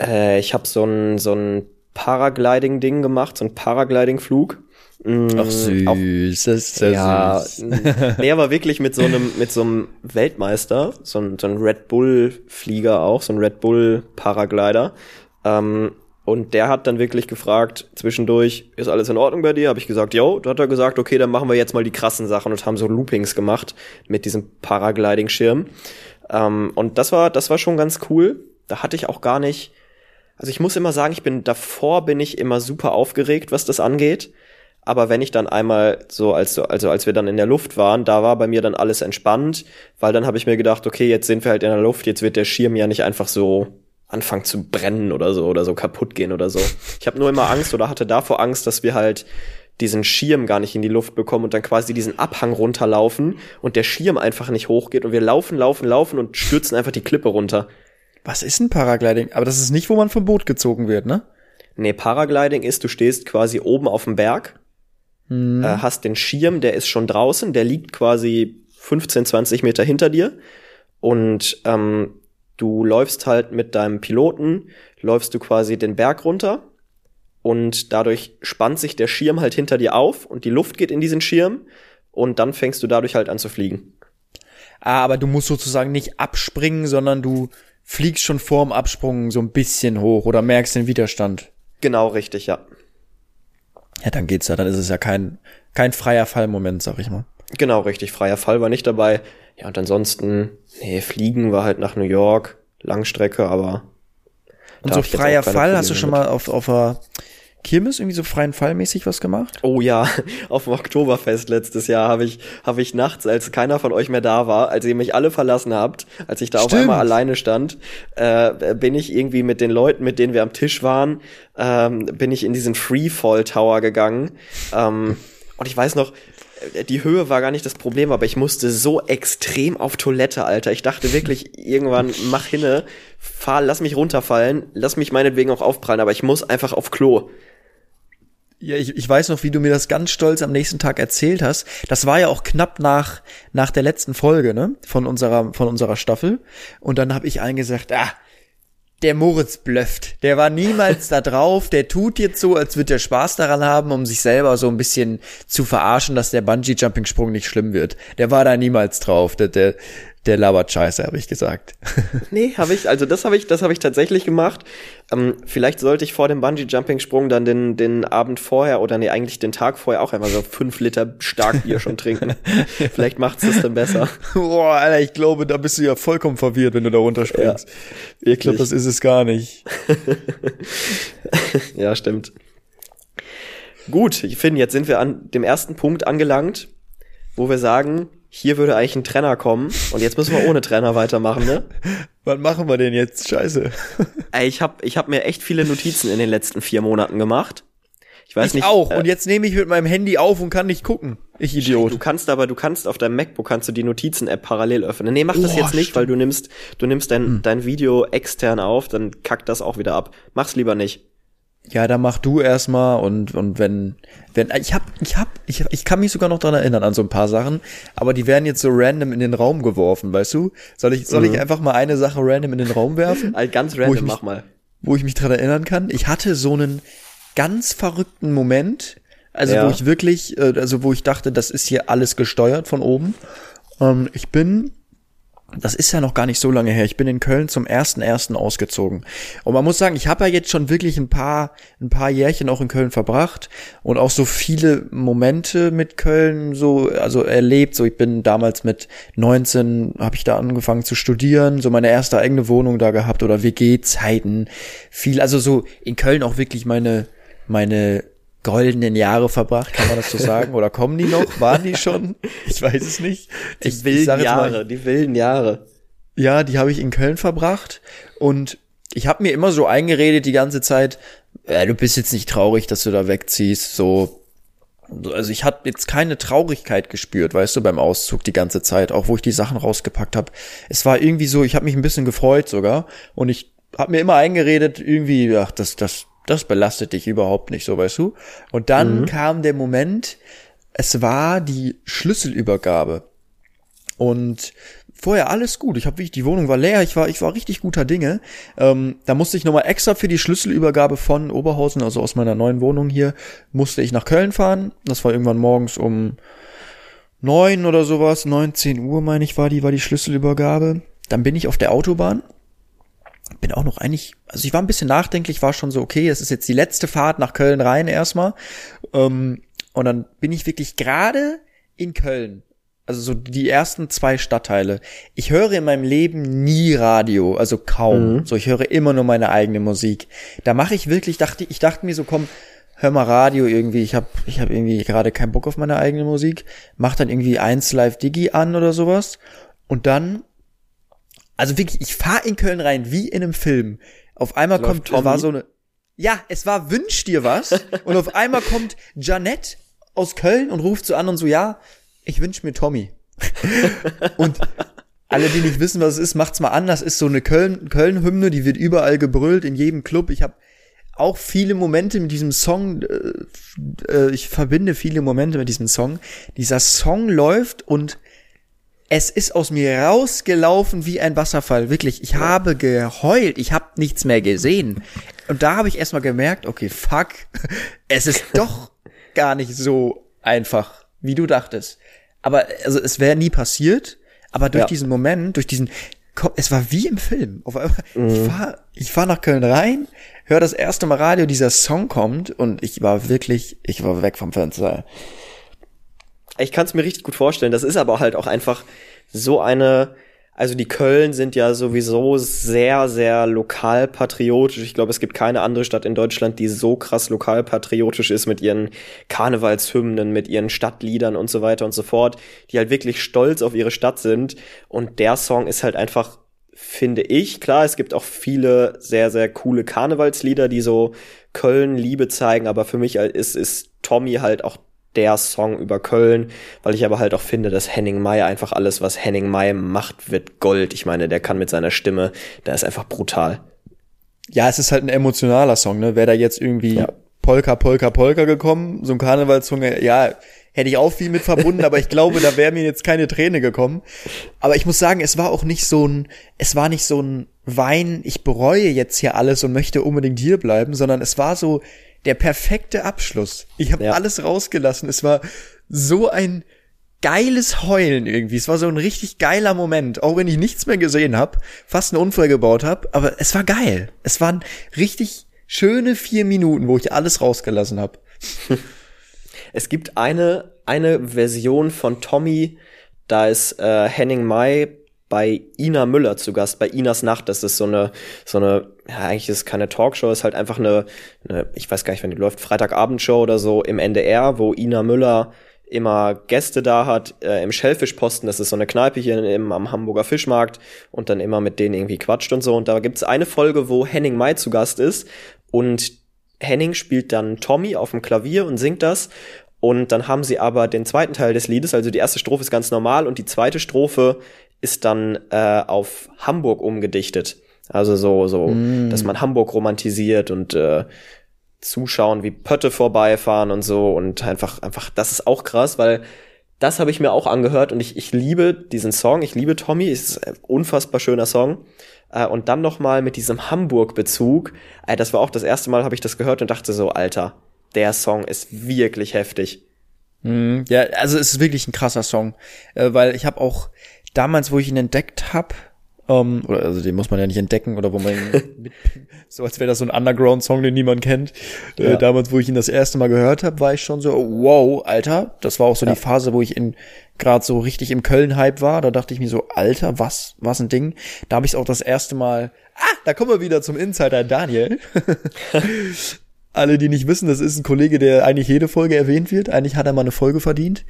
Äh, ich habe so ein so ein Paragliding-Ding gemacht, so ein Paragliding-Flug. Mm,
Ach
auf-
süß, das ist sehr
ja,
süß.
nee, aber wirklich mit so einem, mit so einem Weltmeister, so ein, so ein Red Bull Flieger auch, so ein Red Bull Paraglider. Ähm, und der hat dann wirklich gefragt, zwischendurch, ist alles in Ordnung bei dir? Habe ich gesagt, jo. Da hat er gesagt, okay, dann machen wir jetzt mal die krassen Sachen und haben so Loopings gemacht mit diesem Paragliding-Schirm. Ähm, und das war, das war schon ganz cool. Da hatte ich auch gar nicht, also ich muss immer sagen, ich bin davor bin ich immer super aufgeregt, was das angeht. Aber wenn ich dann einmal so, als, also als wir dann in der Luft waren, da war bei mir dann alles entspannt, weil dann habe ich mir gedacht, okay, jetzt sind wir halt in der Luft, jetzt wird der Schirm ja nicht einfach so anfangen zu brennen oder so oder so kaputt gehen oder so. Ich habe nur immer Angst oder hatte davor Angst, dass wir halt diesen Schirm gar nicht in die Luft bekommen und dann quasi diesen Abhang runterlaufen und der Schirm einfach nicht hochgeht und wir laufen, laufen, laufen und stürzen einfach die Klippe runter.
Was ist ein Paragliding? Aber das ist nicht, wo man vom Boot gezogen wird, ne?
Nee, Paragliding ist, du stehst quasi oben auf dem Berg, äh, hast den Schirm, der ist schon draußen, der liegt quasi 15, 20 Meter hinter dir und ähm, du läufst halt mit deinem Piloten, läufst du quasi den Berg runter und dadurch spannt sich der Schirm halt hinter dir auf und die Luft geht in diesen Schirm und dann fängst du dadurch halt an zu fliegen.
Ah, aber du musst sozusagen nicht abspringen, sondern du fliegst schon vorm Absprung so ein bisschen hoch oder merkst den Widerstand.
Genau richtig, ja.
Ja, dann geht's ja. Dann ist es ja kein, kein freier Fallmoment, sag ich mal.
Genau richtig, freier Fall war nicht dabei. Ja, und ansonsten, nee, Fliegen war halt nach New York, Langstrecke, aber
Und so freier Fall, hast du
Probleme
schon mal auf, auf einer Kirmes irgendwie so freien Fallmäßig was gemacht?
Oh ja, (laughs) auf dem Oktoberfest letztes Jahr habe ich, habe ich nachts, als keiner von euch mehr da war, als ihr mich alle verlassen habt, als ich da auf
Stimmt.
einmal alleine stand, äh, bin ich irgendwie mit den Leuten, mit denen wir am Tisch waren, ähm, bin ich in diesen Freefall Tower gegangen. Ähm, und ich weiß noch, die Höhe war gar nicht das Problem, aber ich musste so extrem auf Toilette, Alter. Ich dachte wirklich irgendwann, mach hinne, fahr, lass mich runterfallen, lass mich meinetwegen auch aufprallen, aber ich muss einfach auf Klo.
Ja, ich, ich weiß noch, wie du mir das ganz stolz am nächsten Tag erzählt hast. Das war ja auch knapp nach, nach der letzten Folge, ne? Von unserer, von unserer Staffel. Und dann habe ich allen gesagt, ah, der Moritz blöfft. Der war niemals (laughs) da drauf. Der tut jetzt so, als würde er Spaß daran haben, um sich selber so ein bisschen zu verarschen, dass der Bungee-Jumping-Sprung nicht schlimm wird. Der war da niemals drauf. Der, der, der labert Scheiße, habe ich gesagt.
nee, habe ich, also das habe ich, das habe ich tatsächlich gemacht. Ähm, vielleicht sollte ich vor dem Bungee-Jumping-Sprung dann den, den Abend vorher oder nee, eigentlich den Tag vorher auch einmal so fünf Liter Starkbier schon trinken. (laughs) vielleicht macht's das dann besser.
Boah, Alter, ich glaube, da bist du ja vollkommen verwirrt, wenn du da runterspringst. Ja, wirklich. Ich glaube, das ist es gar nicht. (laughs)
ja, stimmt. Gut, ich finde, jetzt sind wir an dem ersten Punkt angelangt, wo wir sagen, hier würde eigentlich ein Trenner kommen und jetzt müssen wir ohne Trenner weitermachen, ne? (laughs)
Wann machen wir denn jetzt? Scheiße. (laughs)
Ey, ich habe ich hab mir echt viele Notizen in den letzten vier Monaten gemacht.
Ich weiß ich nicht. auch. Äh, und jetzt nehme ich mit meinem Handy auf und kann nicht gucken. Ich Idiot.
Du kannst aber, du kannst auf deinem MacBook kannst du die Notizen-App parallel öffnen. Nee, mach das oh, jetzt nicht, stimmt. weil du nimmst, du nimmst dein, hm. dein Video extern auf, dann kackt das auch wieder ab. Mach's lieber nicht.
Ja, dann mach du erstmal und und wenn wenn ich hab ich hab ich ich kann mich sogar noch dran erinnern an so ein paar Sachen, aber die werden jetzt so random in den Raum geworfen, weißt du? Soll ich soll mhm. ich einfach mal eine Sache random in den Raum werfen? (laughs)
Also ganz random mich, mach mal.
Wo ich mich dran erinnern kann, ich hatte so einen ganz verrückten Moment, also ja. wo ich wirklich äh, also wo ich dachte, das ist hier alles gesteuert von oben. Ähm, ich bin das ist ja noch gar nicht so lange her. Ich bin in Köln zum ersten ersten ausgezogen. Und man muss sagen, ich habe ja jetzt schon wirklich ein paar ein paar Jährchen auch in Köln verbracht und auch so viele Momente mit Köln so also erlebt. So ich bin damals mit 19 habe ich da angefangen zu studieren, so meine erste eigene Wohnung da gehabt oder WG Zeiten. Viel also so in Köln auch wirklich meine meine goldenen Jahre verbracht, kann man das so sagen? Oder kommen die noch? Waren die schon? Ich weiß es nicht.
Die ich, wilden ich Jahre, mal, die wilden Jahre.
Ja, die habe ich in Köln verbracht und ich habe mir immer so eingeredet die ganze Zeit, äh, du bist jetzt nicht traurig, dass du da wegziehst, so also ich hatte jetzt keine Traurigkeit gespürt, weißt du, beim Auszug die ganze Zeit, auch wo ich die Sachen rausgepackt habe. Es war irgendwie so, ich habe mich ein bisschen gefreut sogar und ich habe mir immer eingeredet, irgendwie, ach, das, das, das belastet dich überhaupt nicht, so weißt du. Und dann mhm. kam der Moment, es war die Schlüsselübergabe. Und vorher alles gut. Ich habe wirklich, die Wohnung war leer, ich war, ich war richtig guter Dinge. Ähm, da musste ich nochmal extra für die Schlüsselübergabe von Oberhausen, also aus meiner neuen Wohnung hier, musste ich nach Köln fahren. Das war irgendwann morgens um neun oder sowas, neun, zehn Uhr, meine ich, war die, war die Schlüsselübergabe. Dann bin ich auf der Autobahn bin auch noch eigentlich, also ich war ein bisschen nachdenklich, war schon so, okay, es ist jetzt die letzte Fahrt nach Köln rein erstmal. Ähm, und dann bin ich wirklich gerade in Köln. Also so die ersten zwei Stadtteile. Ich höre in meinem Leben nie Radio, also kaum. Mhm. So, ich höre immer nur meine eigene Musik. Da mache ich wirklich, dachte ich, dachte mir so, komm, hör mal Radio irgendwie. Ich habe ich hab irgendwie gerade keinen Bock auf meine eigene Musik. Mach dann irgendwie eins Live Digi an oder sowas. Und dann also wirklich, ich fahr in Köln rein wie in einem Film. Auf einmal Läuft kommt, Tommy. war so eine, ja, es war Wünsch dir was. und auf einmal kommt Janette aus Köln und ruft so an und so, ja, ich wünsch mir Tommy. (laughs) und alle, die nicht wissen, was es ist, macht's mal an. Das ist so eine Köln, Köln-Hymne, die wird überall gebrüllt, in jedem Club. Ich habe auch viele Momente mit diesem Song, äh, äh, ich verbinde viele Momente mit diesem Song. Dieser Song läuft und es ist aus mir rausgelaufen wie ein Wasserfall. Wirklich, ich habe geheult. Ich habe nichts mehr gesehen. Und da habe ich erstmal gemerkt, okay, fuck, es ist (laughs) doch gar nicht so einfach, wie du dachtest. Aber also es wäre nie passiert. Aber durch ja. diesen Moment, durch diesen, es war wie im Film. Auf einmal, mhm. ich fahr, ich fahr nach Köln rein, höre das erste Mal Radio, dieser Song kommt und ich war wirklich, ich war weg vom Fenster.
Ich kann es mir richtig gut vorstellen. Das ist aber halt auch einfach so eine, also die Köln sind ja sowieso sehr, sehr lokalpatriotisch. Ich glaube, es gibt keine andere Stadt in Deutschland, die so krass lokalpatriotisch ist mit ihren Karnevalshymnen, mit ihren Stadtliedern und so weiter und so fort, die halt wirklich stolz auf ihre Stadt sind. Und der Song ist halt einfach finde ich. Klar, es gibt auch viele sehr, sehr coole Karnevalslieder, die so Köln Liebe zeigen, aber für mich ist, ist Tommy halt auch der Song über Köln, weil ich aber halt auch finde, dass Henning Mai einfach alles, was Henning Mai macht, wird Gold. Ich meine, der kann mit seiner Stimme, der ist einfach brutal.
Ja, es ist halt ein emotionaler Song, ne? Wäre da jetzt irgendwie ja. Polka, Polka, Polka gekommen, so ein Karnevalssong, ja, hätte ich auch viel mit verbunden, aber ich glaube, da wäre mir jetzt keine Träne gekommen. Aber ich muss sagen, es war auch nicht so ein, es war nicht so ein Wein, ich bereue jetzt hier alles und möchte unbedingt hier bleiben, sondern es war so der perfekte Abschluss. Ich habe
Ja.
alles rausgelassen. Es war so ein geiles Heulen irgendwie. Es war so ein richtig geiler Moment, auch wenn ich nichts mehr gesehen habe, fast einen Unfall gebaut habe, aber es war geil. Es waren richtig schöne vier Minuten, wo ich alles rausgelassen habe. (laughs)
Es gibt eine, eine Version von Tommy, da ist äh, Henning Mai bei Ina Müller zu Gast, bei Inas Nacht. Das ist so eine, so eine, ja, eigentlich ist es keine Talkshow, ist halt einfach eine, eine, ich weiß gar nicht, wann die läuft, Freitagabendshow oder so im NDR, wo Ina Müller immer Gäste da hat, äh, im Schellfischposten, das ist so eine Kneipe hier im, am Hamburger Fischmarkt und dann immer mit denen irgendwie quatscht und so. Und da gibt's eine Folge, wo Henning Mai zu Gast ist und Henning spielt dann Tommy auf dem Klavier und singt das. Und dann haben sie aber den zweiten Teil des Liedes, also die erste Strophe ist ganz normal und die zweite Strophe ist dann äh, auf Hamburg umgedichtet. Also so, so, dass man Hamburg romantisiert und äh, zuschauen, wie Pötte vorbeifahren und so und einfach, einfach, das ist auch krass, weil das habe ich mir auch angehört und ich, ich liebe diesen Song, ich liebe Tommy, es ist ein unfassbar schöner Song. Äh, und dann noch mal mit diesem Hamburg-Bezug, äh, das war auch das erste Mal, habe ich das gehört und dachte so, Alter, der Song ist wirklich heftig.
Mhm. Ja, also es ist wirklich ein krasser Song, äh, weil ich habe auch damals, wo ich ihn entdeckt habe, ähm, oder also den muss man ja nicht entdecken oder wo man ihn (laughs) mit, so als wäre das so ein Underground-Song, den niemand kennt.
Ja.
Äh, damals, wo ich ihn das erste Mal gehört habe, war ich schon so, wow, Alter. Das war auch so
Ja.
die Phase, wo ich in gerade so richtig im Köln-Hype war. Da dachte ich mir so, Alter, was, was ein Ding. Da habe ich auch das erste Mal. Ah, da kommen wir wieder zum Insider Daniel. (laughs) Alle, die nicht wissen, das ist ein Kollege, der eigentlich jede Folge erwähnt wird. Eigentlich hat er mal eine Folge verdient,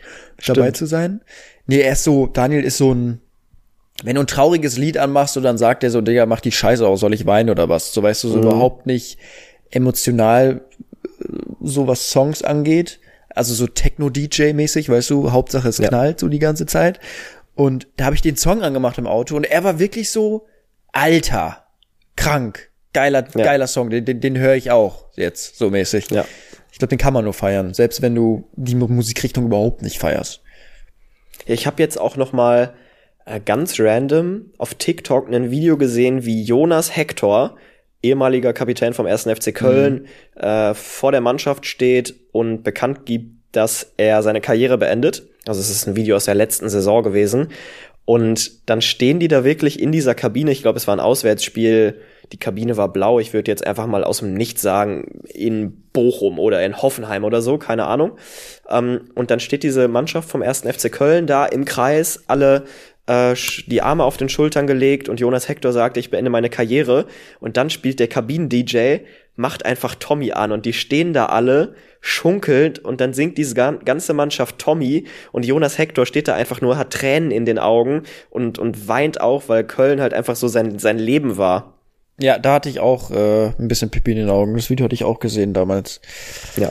dabei
Stimmt.
zu sein. Nee, er ist so, Daniel ist so ein, wenn du ein trauriges Lied anmachst und dann sagt er so, Digga, mach die Scheiße aus, soll ich weinen oder was? So weißt du, so überhaupt nicht emotional, äh, so was Songs angeht. Also so Techno-DJ-mäßig, weißt du, Hauptsache es
Ja.
knallt so die ganze Zeit. Und da habe ich den Song angemacht im Auto und er war wirklich so, Alter, krank, geiler,
Ja.
geiler Song, den, den, den höre ich auch jetzt so mäßig.
Ja.
Ich glaube, den kann man nur feiern, selbst wenn du die Mu- Musikrichtung überhaupt nicht feierst.
Ich habe jetzt auch noch mal äh, ganz random auf TikTok ein Video gesehen, wie Jonas Hector, ehemaliger Kapitän vom 1. FC Köln, äh, vor der Mannschaft steht und bekannt gibt, dass er seine Karriere beendet. Also es ist ein Video aus der letzten Saison gewesen. Und dann stehen die da wirklich in dieser Kabine. Ich glaube, es war ein Auswärtsspiel. Die Kabine war blau. Ich würde jetzt einfach mal aus dem Nichts sagen, in Bochum oder in Hoffenheim oder so, keine Ahnung. Ähm, und dann steht diese Mannschaft vom 1. FC Köln da im Kreis, alle äh, die Arme auf den Schultern gelegt und Jonas Hector sagt, ich beende meine Karriere. Und dann spielt der Kabinen-DJ, macht einfach Tommy an und die stehen da alle schunkelnd und dann singt diese gan- ganze Mannschaft Tommy und Jonas Hector steht da einfach nur, hat Tränen in den Augen und, und weint auch, weil Köln halt einfach so sein, sein Leben war.
Ja, da hatte ich auch äh, ein bisschen Pipi in den Augen. Das Video hatte ich auch gesehen damals.
Ja.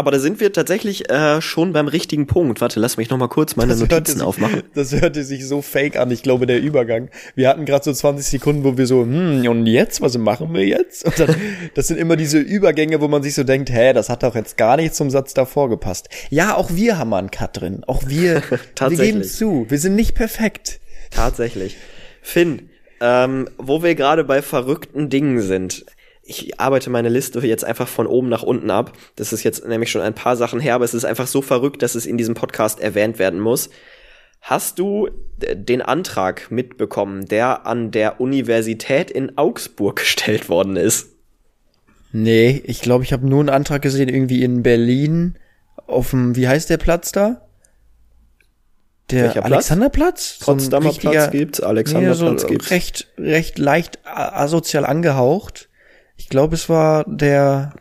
Aber da sind wir tatsächlich äh, schon beim richtigen Punkt. Warte, lass mich noch mal kurz meine
hörte
Notizen
sich,
aufmachen. (laughs)
Das hörte sich so fake an. Ich glaube, der Übergang. Wir hatten gerade so 20 Sekunden, wo wir so, hm, und jetzt? Was machen wir jetzt? Und dann, (laughs) das sind immer diese Übergänge, wo man sich so denkt, hä, das hat doch jetzt gar nicht zum Satz davor gepasst. Ja, auch wir haben mal einen Cut drin. Auch wir, (laughs) wir
Tatsächlich.
geben zu. Wir sind nicht perfekt.
Tatsächlich. Finn, ähm, wo wir gerade bei verrückten Dingen sind. Ich arbeite meine Liste jetzt einfach von oben nach unten ab. Das ist jetzt nämlich schon ein paar Sachen her, aber es ist einfach so verrückt, dass es in diesem Podcast erwähnt werden muss. Hast du den Antrag mitbekommen, der an der Universität in Augsburg (laughs) gestellt worden ist?
Nee, ich glaube, ich habe nur einen Antrag gesehen, irgendwie in Berlin auf dem, wie heißt der Platz da? Der
Welcher Platz?
Alexanderplatz? So ein
Potsdamer
richtiger-
Platz gibt's, Alexanderplatz
nee, so
gibt's.
recht, recht leicht asozial angehaucht. Ich glaube, es war der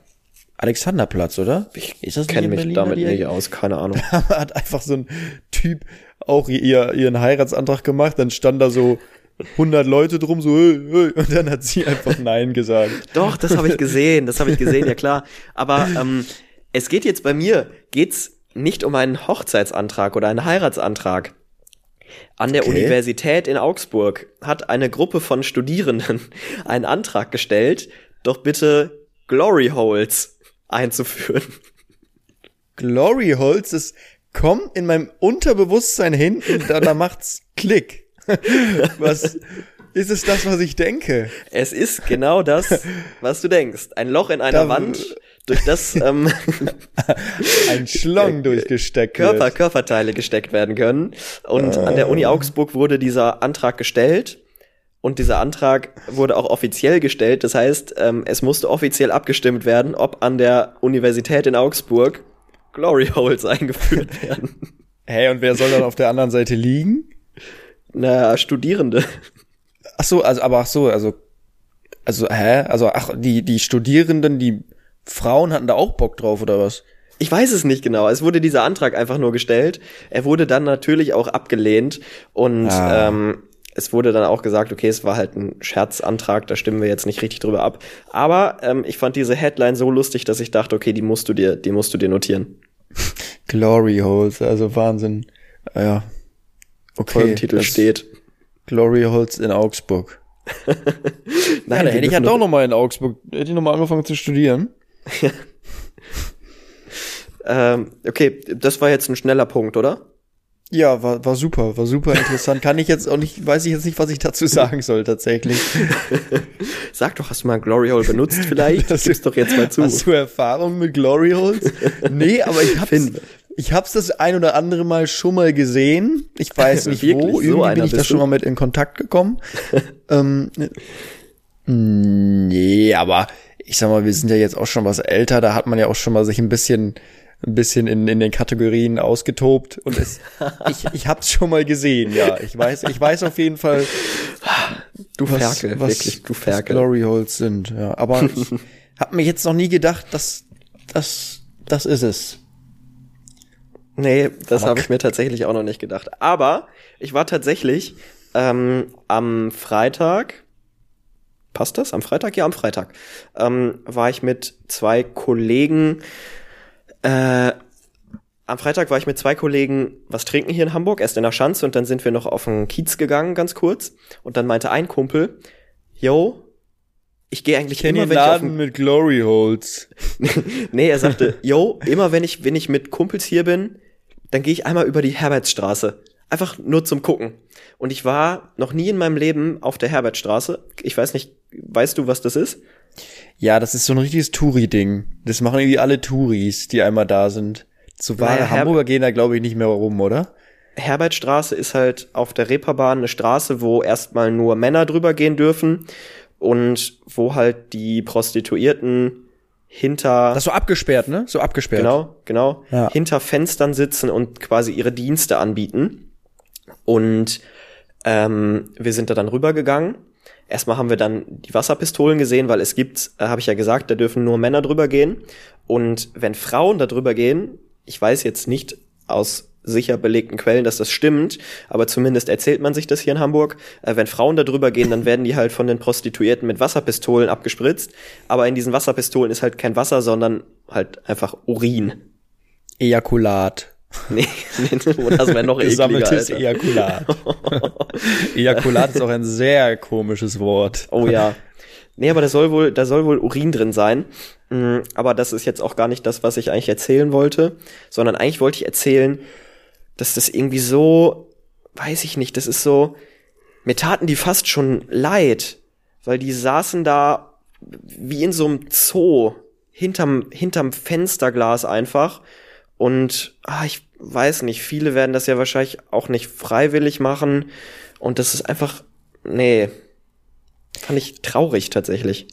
Alexanderplatz, oder?
Ich
Ist das
kenne mich
Berlin,
damit
Ecke?
nicht aus, keine (laughs) Ahnung.
hat einfach so ein Typ auch ihr, ihren Heiratsantrag gemacht, dann stand da so 100 Leute drum, so, hey, hey, und dann hat sie einfach Nein gesagt. (laughs)
Doch, das habe ich gesehen, das habe ich gesehen, ja klar. Aber ähm, es geht jetzt bei mir, geht's nicht um einen Hochzeitsantrag oder einen Heiratsantrag. An der
Okay.
Universität in Augsburg hat eine Gruppe von Studierenden (laughs) einen Antrag gestellt, doch bitte Glory Holes einzuführen.
Glory Holes, das kommt in meinem Unterbewusstsein hin und dann macht's Klick. (laughs) Was ist es das, was ich denke?
Es ist genau das, was du denkst. Ein Loch in einer
Da-
Wand, durch das ähm, (laughs)
Ein Schlong durchgesteckt
Körper,
wird.
Körperteile gesteckt werden können. Und an der Uni Augsburg wurde dieser Antrag gestellt. Und dieser Antrag wurde auch offiziell gestellt. Das heißt, ähm, es musste offiziell abgestimmt werden, ob an der Universität in Augsburg Glory Holes (laughs) eingeführt werden.
Hey, und wer soll dann auf der anderen Seite liegen?
Na, Studierende.
Ach so, also, aber ach so, also, also, hä? Also, ach, die, die Studierenden, die Frauen hatten da auch Bock drauf, oder was?
Ich weiß es nicht genau. Es wurde dieser Antrag einfach nur gestellt. Er wurde dann natürlich auch abgelehnt und
Ah.
ähm, es wurde dann auch gesagt, okay, es war halt ein Scherzantrag, da stimmen wir jetzt nicht richtig drüber ab. Aber ähm, ich fand diese Headline so lustig, dass ich dachte, okay, die musst du dir, die musst du dir notieren. (laughs)
Glory Holes, also Wahnsinn. Ja. Okay. Das-
steht.
Glory Holes in Augsburg. (laughs)
Nein,
Ja, da hätte ich ja doch noch mal in Augsburg, hätte ich noch mal angefangen zu studieren. (laughs)
Ähm, okay, das war jetzt ein schneller Punkt, oder?
Ja, war, war super, war super interessant. Kann ich jetzt auch nicht, weiß ich jetzt nicht, was ich dazu sagen soll, tatsächlich. (laughs)
Sag doch, hast du mal Glory Hole benutzt vielleicht? (laughs)
Das-
Gib's doch jetzt mal zu.
Hast du Erfahrung mit Glory Holes? Nee, aber ich hab's,
Finn.
ich hab's das ein oder andere Mal schon mal gesehen. Ich weiß nicht
Wirklich?
wo.
So
Irgendwie
einer
bin ich da schon mal mit in Kontakt gekommen. (laughs) ähm, nee, aber ich sag mal, wir sind ja jetzt auch schon was älter. Da hat man ja auch schon mal sich ein bisschen ein bisschen in, in den Kategorien ausgetobt und es, (laughs) ich, ich hab's schon mal gesehen, ja. Ich weiß, ich weiß auf jeden Fall,
Du
was,
Ferkel,
was,
wirklich, du
was
Ferkel.
Glory Holes sind, ja. Aber ich (laughs) hab mir jetzt noch nie gedacht, dass das, das ist es.
Nee, das habe ich mir tatsächlich auch noch nicht gedacht. Aber ich war tatsächlich ähm, am Freitag, passt das? Am Freitag? Ja, am Freitag. Ähm, war ich mit zwei Kollegen, äh, am Freitag war ich mit zwei Kollegen was trinken hier in Hamburg, erst in der Schanze und dann sind wir noch auf den Kiez gegangen, ganz kurz. Und dann meinte ein Kumpel, yo, ich gehe eigentlich immer, wenn ich auf den
mit Glory Holes. (laughs)
Nee, er sagte, yo, immer wenn ich, wenn ich mit Kumpels hier bin, dann gehe ich einmal über die Herbertstraße. Einfach nur zum Gucken. Und ich war noch nie in meinem Leben auf der Herbertstraße. Ich weiß nicht, weißt du, was das ist?
Ja, das ist so ein richtiges Touri-Ding. Das machen irgendwie alle Touris, die einmal da sind. So wahre
Naja, Herb-
Hamburger gehen da, glaube ich, nicht mehr rum, oder?
Herbertstraße ist halt auf der Reeperbahn eine Straße, wo erstmal nur Männer drüber gehen dürfen und wo halt die Prostituierten hinter
Das ist so abgesperrt, ne? So abgesperrt.
Genau, genau.
Ja.
Hinter Fenstern sitzen und quasi ihre Dienste anbieten. Und ähm, wir sind da dann rübergegangen. Erstmal haben wir dann die Wasserpistolen gesehen, weil es gibt, äh, habe ich ja gesagt, da dürfen nur Männer drüber gehen. Und wenn Frauen da drüber gehen, ich weiß jetzt nicht aus sicher belegten Quellen, dass das stimmt, aber zumindest erzählt man sich das hier in Hamburg. Äh, wenn Frauen da drüber gehen, dann werden die halt von den Prostituierten mit Wasserpistolen abgespritzt. Aber in diesen Wasserpistolen ist halt kein Wasser, sondern halt einfach Urin.
Ejakulat. (laughs)
Nee, nee das wäre noch (laughs) ekliger,
Gesammeltes
Alter.
Ejakulat. (laughs) Ejakulat ist auch ein sehr komisches Wort.
Oh ja. Nee, aber da soll wohl, da soll wohl Urin drin sein. Mm, Aber das ist jetzt auch gar nicht das, was ich eigentlich erzählen wollte, sondern eigentlich wollte ich erzählen, dass das irgendwie so, weiß ich nicht, das ist so, mir taten die fast schon leid, weil die saßen da wie in so einem Zoo, hinterm, hinterm Fensterglas einfach. Und ah, ich weiß nicht, viele werden das ja wahrscheinlich auch nicht freiwillig machen. Und das ist einfach, nee, fand ich traurig tatsächlich.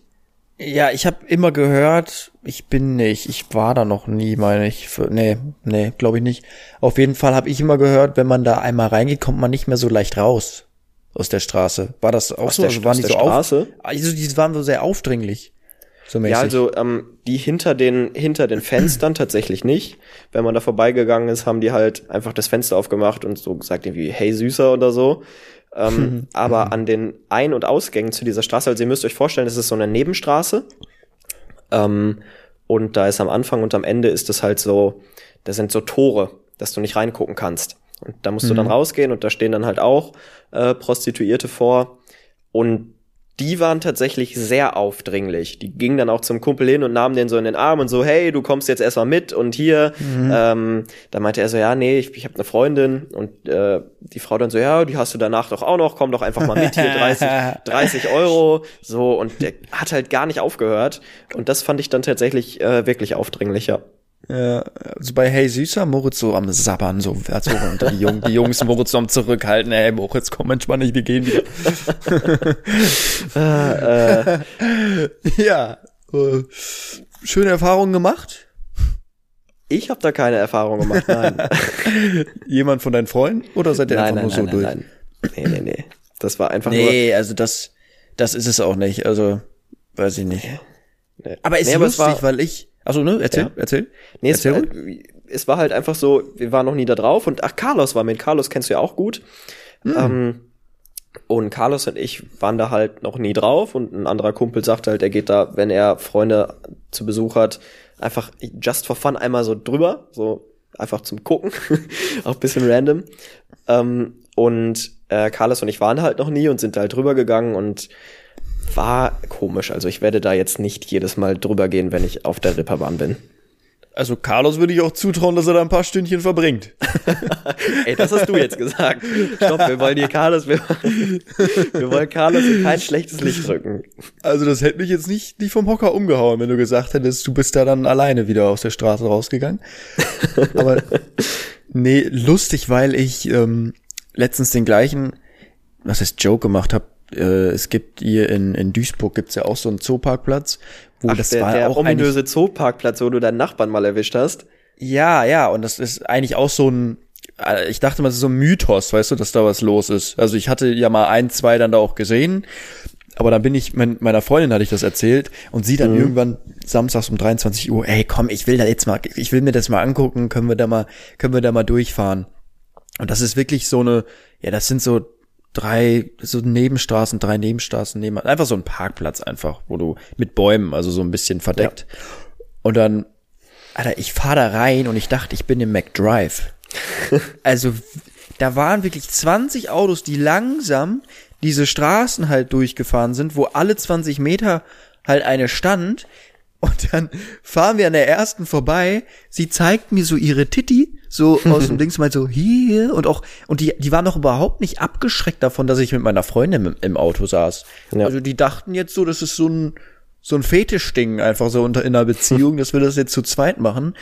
Ja, ich habe immer gehört, ich bin nicht, ich war da noch nie, meine ich. Für, nee, nee, glaube ich nicht. Auf jeden Fall habe ich immer gehört, wenn man da einmal reingeht, kommt man nicht mehr so leicht raus aus der Straße. War das auch
Aus
so?
der-
also waren
aus
die so
Straße?
Auf, also die waren so sehr aufdringlich. So mäßig.
Ja, also ähm, die hinter den hinter den Fenstern (clears throat) tatsächlich nicht. Wenn man da vorbeigegangen ist, haben die halt einfach das Fenster aufgemacht und so gesagt irgendwie Hey Süßer oder so. Ähm, (laughs) aber an den Ein- und Ausgängen zu dieser Straße, also ihr müsst euch vorstellen, es ist so eine Nebenstraße. Ähm, und da ist am Anfang und am Ende ist es halt so, da sind so Tore, dass du nicht reingucken kannst. Und da musst du dann rausgehen und da stehen dann halt auch äh, Prostituierte vor. Und die waren tatsächlich sehr aufdringlich. Die gingen dann auch zum Kumpel hin und nahmen den so in den Arm und so, hey, du kommst jetzt erstmal mit und hier. Mhm. Ähm, da meinte er so, ja, nee, ich, ich habe eine Freundin und äh, die Frau dann so, ja, die hast du danach doch auch noch, komm doch einfach mal mit hier, 30, 30 (laughs) Euro. So, und der hat halt gar nicht aufgehört. Und das fand ich dann tatsächlich äh, wirklich aufdringlich, ja.
Ja, also bei Hey Süßer, Moritz so am Sabbern, so, so und die, Jung, die Jungs Moritz so am Zurückhalten, hey Moritz, komm manchmal nicht, wir gehen wieder. äh, äh. (laughs) Ja, äh, schöne Erfahrungen gemacht?
Ich habe da keine Erfahrung gemacht, nein. (laughs)
Jemand von deinen Freunden oder seid ihr nein, einfach nein, nur nein,
so durch? Nein. Nee, nee, nee. Das war einfach
nee,
nur.
Nee, also das, das ist es auch nicht, also, weiß ich nicht. Nee. Aber ist nee, lustig, aber es war, weil ich, Achso, ne? Erzähl, ja. erzähl.
Nee,
erzähl
es, äh, es, war halt einfach so, wir waren noch nie da drauf und ach, Carlos war mit. Carlos kennst du ja auch gut. Hm. Ähm, und Carlos und ich waren da halt noch nie drauf und ein anderer Kumpel sagte halt, er geht da, wenn er Freunde zu Besuch hat, einfach just for fun einmal so drüber, so einfach zum Gucken, (laughs) auch bisschen random. Ähm, und äh, Carlos und ich waren halt noch nie und sind da halt drüber gegangen und war komisch. Also ich werde da jetzt nicht jedes Mal drüber gehen, wenn ich auf der Ripperbahn bin.
Also Carlos würde ich auch zutrauen, dass er da ein paar Stündchen verbringt. (laughs)
Ey, das hast du jetzt gesagt. Stopp, wir wollen hier Carlos, wir, wir wollen Carlos in kein schlechtes Licht drücken.
Also das hätte mich jetzt nicht, nicht vom Hocker umgehauen, wenn du gesagt hättest, du bist da dann alleine wieder aus der Straße rausgegangen. (laughs) Aber nee, lustig, weil ich ähm, letztens den gleichen, was heißt Joke gemacht habe, äh, es gibt hier in, in Duisburg gibt's ja auch so einen Zooparkplatz,
wo Ach, das der, war der auch ominöse Zooparkplatz, wo du deinen Nachbarn mal erwischt hast.
Ja, ja, und das ist eigentlich auch so ein, äh, ich dachte mal, das ist so ein Mythos, weißt du, dass da was los ist. Also ich hatte ja mal ein, zwei dann da auch gesehen, aber dann bin ich, mein, meiner Freundin hatte ich das erzählt und sie dann mhm. irgendwann samstags um 23 Uhr, ey, komm, ich will da jetzt mal, ich will mir das mal angucken, können wir da mal, können wir da mal durchfahren. Und das ist wirklich so eine, ja, das sind so drei so Nebenstraßen, drei Nebenstraßen neben, einfach so ein Parkplatz einfach, wo du mit Bäumen, also so ein bisschen verdeckt. Ja. Und dann, Alter, ich fahr da rein und ich dachte, ich bin im McDrive. (laughs) also, da waren wirklich 20 Autos, die langsam diese Straßen halt durchgefahren sind, wo alle 20 Meter halt eine stand. Und dann fahren wir an der ersten vorbei. Sie zeigt mir so ihre Titi, so aus dem (laughs) Dings, meint so, hier, und auch, und die, die waren noch überhaupt nicht abgeschreckt davon, dass ich mit meiner Freundin im, im Auto saß. Ja. Also die dachten jetzt so, das ist so ein, so ein Fetischding einfach so unter, in einer Beziehung, (laughs) dass wir das jetzt zu zweit machen.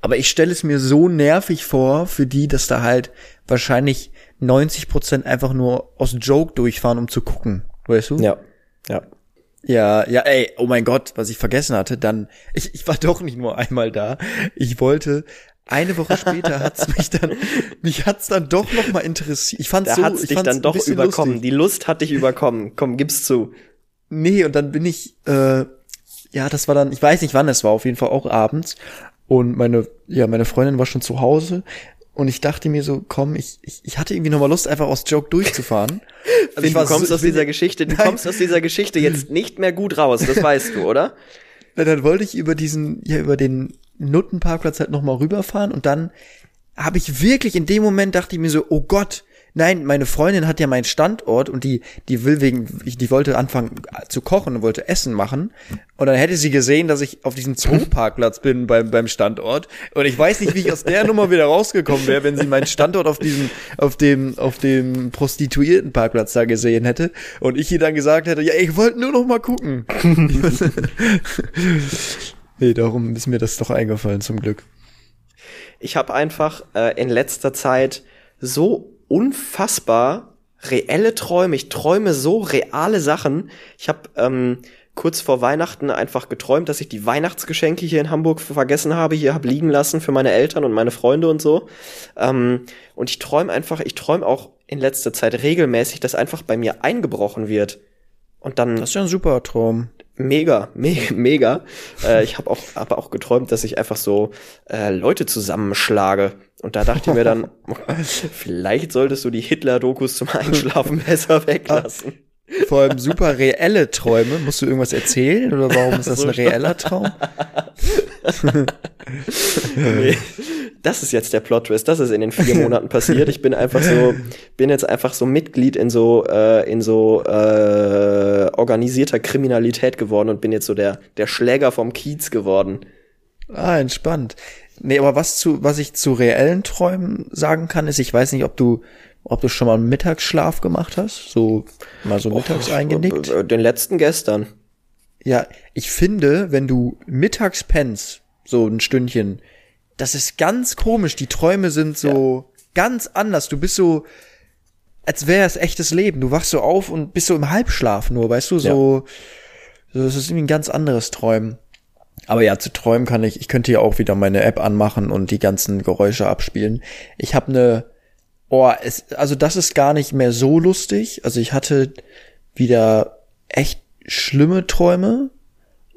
Aber ich stelle es mir so nervig vor, für die, dass da halt wahrscheinlich 90 Prozent einfach nur aus Joke durchfahren, um zu gucken. Weißt du?
Ja, ja.
Ja, ja, ey, oh mein Gott, was ich vergessen hatte, dann, ich, ich war doch nicht nur einmal da. Ich wollte, eine Woche später (laughs) hat's mich dann, mich hat's dann doch noch mal interessiert. Ich fand's
da
so,
hat's
ich
dich dann doch überkommen. Lustig. Die Lust hat dich überkommen. Komm, gib's zu.
Nee, und dann bin ich, äh, ja, das war dann, ich weiß nicht wann es war, auf jeden Fall auch abends. Und meine, ja, meine Freundin war schon zu Hause und ich dachte mir so, komm, ich, ich, ich hatte irgendwie nochmal Lust, einfach aus Joke durchzufahren. (laughs)
Also du kommst so, aus dieser Geschichte, du nein. kommst aus dieser Geschichte jetzt (laughs) nicht mehr gut raus, das weißt du, oder?
Na, dann wollte ich über diesen, ja, über den Nuttenparkplatz halt nochmal rüberfahren und dann habe ich wirklich in dem Moment dachte ich mir so, oh Gott, Nein, meine Freundin hat ja meinen Standort und die, die will wegen, die wollte anfangen zu kochen und wollte Essen machen. Und dann hätte sie gesehen, dass ich auf diesem Zooparkplatz bin beim, beim Standort. Und ich weiß nicht, wie ich aus der Nummer wieder rausgekommen wäre, wenn sie meinen Standort auf diesem, auf dem, auf dem Prostituiertenparkplatz da gesehen hätte. Und ich ihr dann gesagt hätte, ja, ich wollte nur noch mal gucken. (laughs) nee, darum ist mir das doch eingefallen, zum Glück.
Ich habe einfach äh, in letzter Zeit so unfassbar reelle Träume. Ich träume so reale Sachen. Ich habe ähm, kurz vor Weihnachten einfach geträumt, dass ich die Weihnachtsgeschenke hier in Hamburg vergessen habe, hier habe liegen lassen für meine Eltern und meine Freunde und so. Ähm, und ich träume einfach, ich träume auch in letzter Zeit regelmäßig, dass einfach bei mir eingebrochen wird. Und dann.
Das ist ja ein super Traum
mega, mega, mega. Äh, ich habe auch, hab auch geträumt, dass ich einfach so äh, Leute zusammenschlage. Und da dachte ich mir dann, (laughs) vielleicht solltest du die Hitler-Dokus zum Einschlafen (laughs) besser weglassen.
Vor allem super reelle Träume. Musst du irgendwas erzählen oder warum ist das so ein reeller Traum?
nee, das ist jetzt der Plot-Twist, das ist in den vier Monaten passiert. Ich bin einfach so, bin jetzt einfach so Mitglied in so, äh, in so äh, organisierter Kriminalität geworden und bin jetzt so der, der Schläger vom Kiez geworden.
Ah, entspannt. Nee, aber was zu, was ich zu reellen Träumen sagen kann, ist, ich weiß nicht, ob du, ob du schon mal einen Mittagsschlaf gemacht hast, so mal so mittags eingenickt.
Äh, Den letzten gestern.
Ja, ich finde, wenn du mittags pennst, so ein Stündchen, das ist ganz komisch. Die Träume sind so ganz anders. Du bist so, als wäre es echtes Leben. Du wachst so auf und bist so im Halbschlaf nur, weißt du, so, so das ist irgendwie ein ganz anderes Träumen. Aber ja, zu träumen kann ich, ich könnte hier auch wieder meine App anmachen und die ganzen Geräusche abspielen. Ich habe eine, oh, es, also das ist gar nicht mehr so lustig. Also ich hatte wieder echt schlimme Träume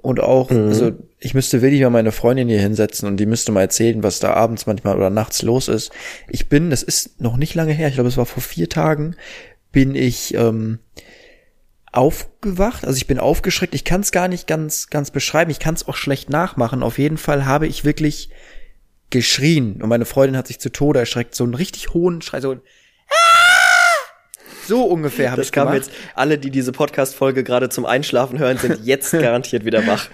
und auch,
Mhm.
also ich müsste wirklich mal meine Freundin hier hinsetzen und die müsste mal erzählen, was da abends manchmal oder nachts los ist. Ich bin, das ist noch nicht lange her, ich glaube, es war vor vier Tagen, bin ich ähm, aufgewacht, also ich bin aufgeschreckt, ich kann es gar nicht ganz, ganz beschreiben, ich kann es auch schlecht nachmachen. Auf jeden Fall habe ich wirklich geschrien und meine Freundin hat sich zu Tode erschreckt, so einen richtig hohen Schrei, so ein so ungefähr habe
Das
ich
kam
gemacht.
jetzt, alle, die diese Podcast-Folge gerade zum Einschlafen hören, sind jetzt (laughs) garantiert wieder wach.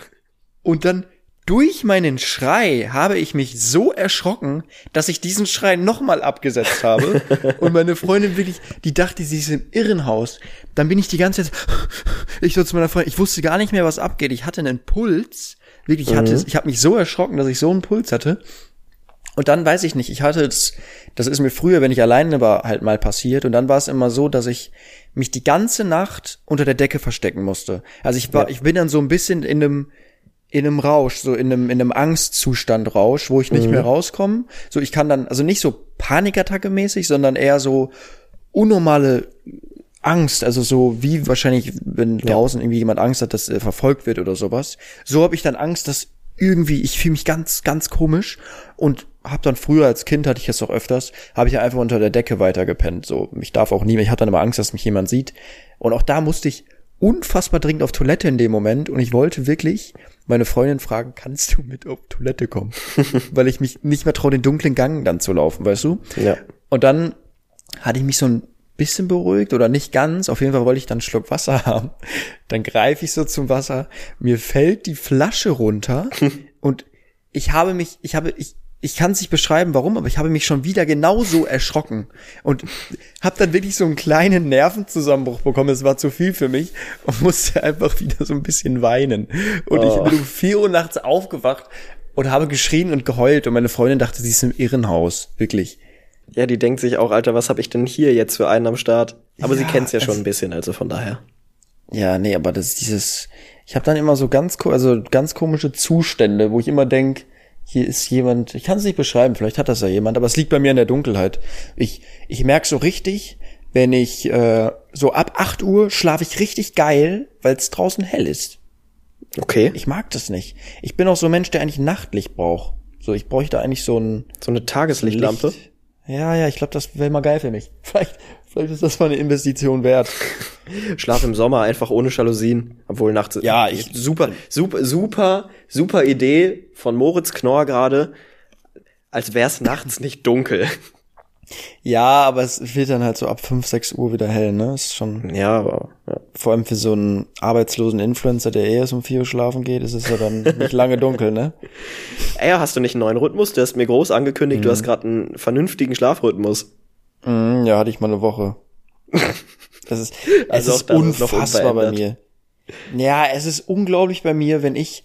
Und dann durch meinen Schrei habe ich mich so erschrocken, dass ich diesen Schrei nochmal abgesetzt habe. (laughs) Und meine Freundin wirklich, die dachte, sie ist im Irrenhaus. Dann bin ich die ganze Zeit, (laughs) ich so zu meiner Freundin, ich wusste gar nicht mehr, was abgeht. Ich hatte einen Puls. Wirklich, ich hatte, es- ich habe mich so erschrocken, dass ich so einen Puls hatte. Und dann weiß ich nicht, ich hatte das, das ist mir früher, wenn ich alleine war, halt mal passiert. Und dann war es immer so, dass ich mich die ganze Nacht unter der Decke verstecken musste. Also ich war,
Ja.
ich bin dann so ein bisschen in einem, in einem Rausch, so in einem, in einem Angstzustand Rausch, wo ich nicht mehr rauskomme. So, ich kann dann, also nicht so Panikattacke mäßig, sondern eher so unnormale Angst, also so wie wahrscheinlich, wenn draußen irgendwie jemand Angst hat, dass er verfolgt wird oder sowas. So habe ich dann Angst, dass irgendwie, ich fühle mich ganz, ganz komisch und habe dann früher als Kind, hatte ich es auch öfters, habe ich einfach unter der Decke weitergepennt. So, ich darf auch nie, ich hatte dann immer Angst, dass mich jemand sieht. Und auch da musste ich unfassbar dringend auf Toilette in dem Moment und ich wollte wirklich meine Freundin fragen, kannst du mit auf Toilette kommen? (laughs) Weil ich mich nicht mehr traue, den dunklen Gang dann zu laufen, weißt du?
Ja.
Und dann hatte ich mich so ein bisschen beruhigt oder nicht ganz. Auf jeden Fall wollte ich dann einen Schluck Wasser (laughs) haben. Dann greife ich so zum Wasser. Mir fällt die Flasche runter (laughs) und ich habe mich, ich habe, ich, ich kann es nicht beschreiben, warum, aber ich habe mich schon wieder genauso erschrocken und habe dann wirklich so einen kleinen Nervenzusammenbruch bekommen. Es war zu viel für mich und musste einfach wieder so ein bisschen weinen. Und ich
Oh.
bin um vier Uhr nachts aufgewacht und habe geschrien und geheult und meine Freundin dachte, sie ist im Irrenhaus, wirklich.
Ja, die denkt sich auch, Alter, was habe ich denn hier jetzt für einen am Start? Aber sie
Ja,
kennt's ja schon ein bisschen, also von daher.
Ja, nee, aber das ist dieses, ich habe dann immer so ganz, also ganz komische Zustände, wo ich immer denk, hier ist jemand, ich kann es nicht beschreiben, vielleicht hat das ja jemand, aber es liegt bei mir in der Dunkelheit. Ich, ich merk so richtig, wenn ich äh, so ab 8 Uhr schlafe ich richtig geil, weil es draußen hell ist.
Okay.
Ich mag das nicht. Ich bin auch so ein Mensch, der eigentlich Nachtlicht braucht. So, ich bräuchte eigentlich so ein
So eine Tageslichtlampe.
Licht. Ja, ja, ich glaube, das wäre mal geil für mich. (laughs) Vielleicht, vielleicht ist das mal eine Investition wert. (laughs)
Schlaf im Sommer einfach ohne Jalousien, obwohl nachts.
Ja, ich-
super, super, super, super Idee von Moritz Knorr gerade, als wär's nachts nicht dunkel. (laughs)
Ja, aber es wird dann halt so ab 5, 6 Uhr wieder hell, ne? Ist schon,
Ja, aber ja.
vor allem für so einen arbeitslosen Influencer, der eh erst um 4 Uhr schlafen geht, ist es ja dann nicht lange dunkel, ne? (laughs)
Ey, hast du nicht einen neuen Rhythmus? Du hast mir groß angekündigt, du hast gerade einen vernünftigen Schlafrhythmus.
Mhm, ja, hatte ich mal eine Woche. (laughs) Das ist,
Also
es ist
das ist noch
unfassbar bei mir. Ja, es ist unglaublich bei mir, wenn ich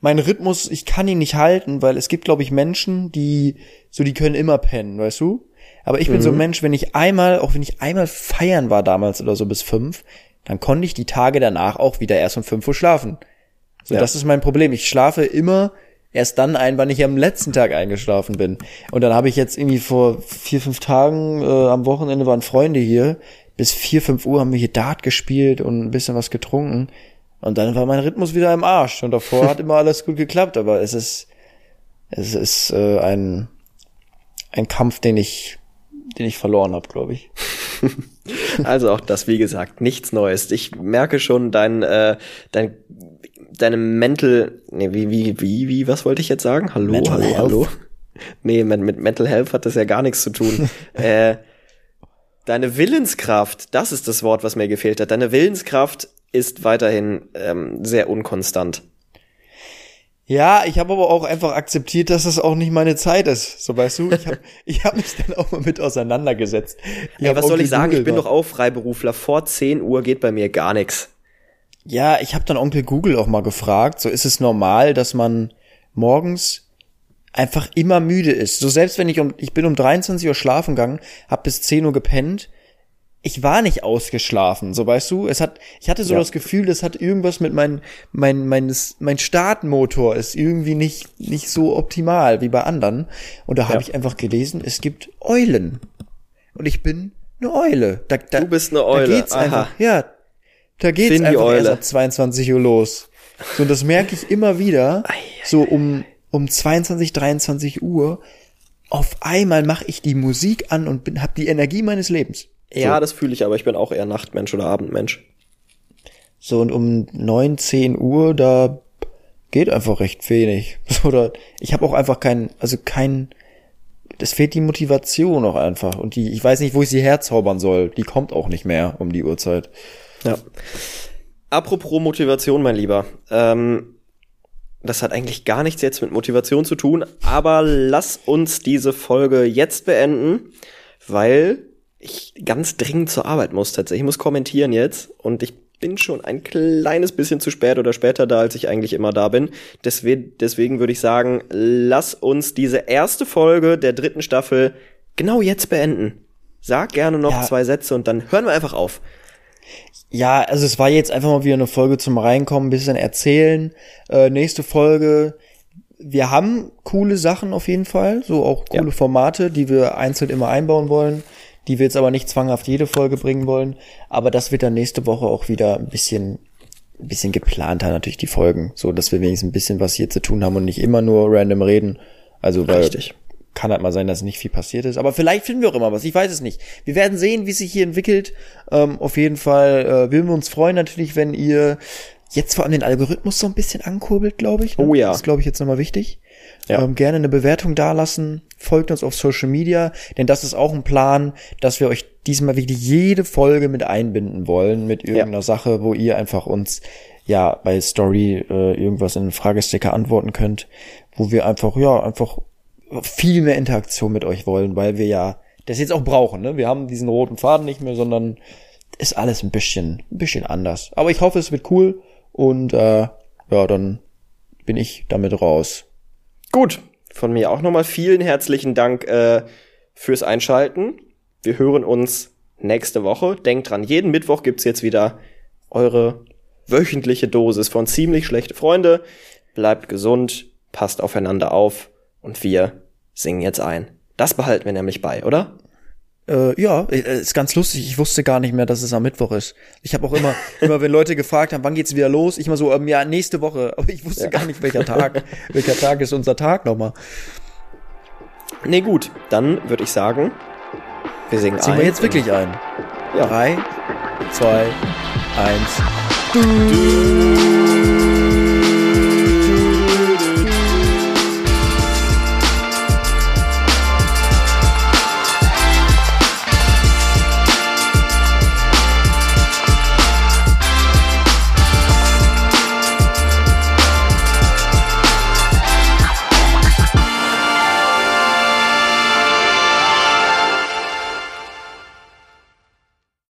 mein Rhythmus, ich kann ihn nicht halten, weil es gibt, glaube ich, Menschen, die so, die können immer pennen, weißt du? Aber ich bin
Mhm.
so ein Mensch, wenn ich einmal, auch wenn ich einmal feiern war damals oder so bis fünf, dann konnte ich die Tage danach auch wieder erst um fünf Uhr schlafen. So,
Ja.
das ist mein Problem. Ich schlafe immer erst dann ein, wann ich am letzten Tag eingeschlafen bin. Und dann habe ich jetzt irgendwie vor vier, fünf Tagen äh, am Wochenende waren Freunde hier. Bis vier, fünf Uhr haben wir hier Dart gespielt und ein bisschen was getrunken. Und dann war mein Rhythmus wieder im Arsch. Und davor hat immer alles gut geklappt. Aber es ist, es ist äh, ein, ein Kampf, den ich, den ich verloren habe, glaube ich. (laughs)
Also auch das, wie gesagt, nichts Neues. Ich merke schon dein, äh, dein, deine Mental, nee, wie, wie, wie, wie, was wollte ich jetzt sagen? Hallo,
Mental
hallo,
health.
hallo. Nee, mit, mit Mental Health hat das ja gar nichts zu tun. (laughs) äh, deine Willenskraft, das ist das Wort, was mir gefehlt hat. Deine Willenskraft ist weiterhin ähm, sehr unkonstant.
Ja, ich habe aber auch einfach akzeptiert, dass das auch nicht meine Zeit ist. So weißt du, ich habe (laughs) ich hab mich dann auch mal mit auseinandergesetzt. Ich
Ja, was soll ich sagen? Ich
Google
bin
mal-
doch auch Freiberufler. Vor 10 Uhr geht bei mir gar nichts.
Ja, ich habe dann Onkel Google auch mal gefragt, so ist es normal, dass man morgens einfach immer müde ist. So selbst wenn ich um ich bin um 23 Uhr schlafen gegangen, hab bis 10 Uhr gepennt, ich war nicht ausgeschlafen, so weißt du, es hat ich hatte so
Ja.
das Gefühl, das hat irgendwas mit mein mein meines mein Startmotor ist irgendwie nicht nicht so optimal wie bei anderen und da habe
Ja.
ich einfach gelesen, es gibt Eulen. Und ich bin eine Eule. Da, da,
Du bist eine Eule,
Da geht's
aha.
einfach, ja, da geht's
Finn
einfach erst
Eule.
ab 22 Uhr los. So, und das merke ich immer wieder. So um, um 22, 23 Uhr. Auf einmal mache ich die Musik an und bin, hab die Energie meines Lebens.
Ja, das fühle ich, aber ich bin auch eher Nachtmensch oder Abendmensch.
So, und um 9, 10 Uhr, da geht einfach recht wenig. (laughs) Oder ich habe auch einfach kein, also kein, es fehlt die Motivation auch einfach. Und die, ich weiß nicht, wo ich sie herzaubern soll. Die kommt auch nicht mehr um die Uhrzeit.
Ja. Apropos Motivation, mein Lieber. Ähm, das hat eigentlich gar nichts jetzt mit Motivation zu tun, aber lass uns diese Folge jetzt beenden, weil ich ganz dringend zur Arbeit muss tatsächlich. Ich muss kommentieren jetzt und ich bin schon ein kleines bisschen zu spät oder später da, als ich eigentlich immer da bin. Deswegen, deswegen würde ich sagen, lass uns diese erste Folge der dritten Staffel genau jetzt beenden. Sag gerne noch
Ja.
zwei Sätze und dann hören wir einfach auf.
Ja, also es war jetzt einfach mal wieder eine Folge zum Reinkommen, ein bisschen erzählen. Äh, nächste Folge. Wir haben coole Sachen auf jeden Fall, so auch coole
Ja.
Formate, die wir einzeln immer einbauen wollen, die wir jetzt aber nicht zwanghaft jede Folge bringen wollen. Aber das wird dann nächste Woche auch wieder ein bisschen, ein bisschen geplanter natürlich die Folgen, so dass wir wenigstens ein bisschen was hier zu tun haben und nicht immer nur random reden. Also weil
Richtig.
kann halt mal sein, dass nicht viel passiert ist. Aber vielleicht finden wir auch immer was. Ich weiß es nicht. Wir werden sehen, wie es sich hier entwickelt. Ähm, auf jeden Fall äh, würden wir uns freuen natürlich, wenn ihr jetzt vor allem den Algorithmus so ein bisschen ankurbelt, glaube ich. ne?
Oh ja.
Das ist, glaube ich, jetzt nochmal wichtig.
Ja.
Ähm, gerne eine Bewertung dalassen. Folgt uns auf Social Media, denn das ist auch ein Plan, dass wir euch diesmal wirklich jede Folge mit einbinden wollen, mit irgendeiner Sache, wo ihr einfach uns ja bei Story äh, irgendwas in den Fragesticker antworten könnt, wo wir einfach, ja, einfach viel mehr Interaktion mit euch wollen, weil wir ja das jetzt auch brauchen. Ne? Wir haben diesen roten Faden nicht mehr, sondern ist alles ein bisschen, ein bisschen anders. Aber ich hoffe, es wird cool und äh, ja, dann bin ich damit raus.
Gut, von mir auch nochmal vielen herzlichen Dank äh, fürs Einschalten. Wir hören uns nächste Woche. Denkt dran, jeden Mittwoch gibt's jetzt wieder eure wöchentliche Dosis von ziemlich schlechte Freunde. Bleibt gesund, passt aufeinander auf und wir singen jetzt ein. Das behalten wir nämlich bei, oder?
Äh, ja, äh, ist ganz lustig. Ich wusste gar nicht mehr, dass es am Mittwoch ist. Ich habe auch immer, (laughs) immer wenn Leute gefragt haben, wann geht's wieder los, ich immer so, ähm, ja, nächste Woche. Aber ich wusste gar nicht, welcher Tag, (laughs) welcher Tag ist unser Tag nochmal.
Nee, gut, dann würde ich sagen, wir singen
Ziehen
ein.
wir jetzt wirklich ein.
Ja.
Drei, zwei, eins.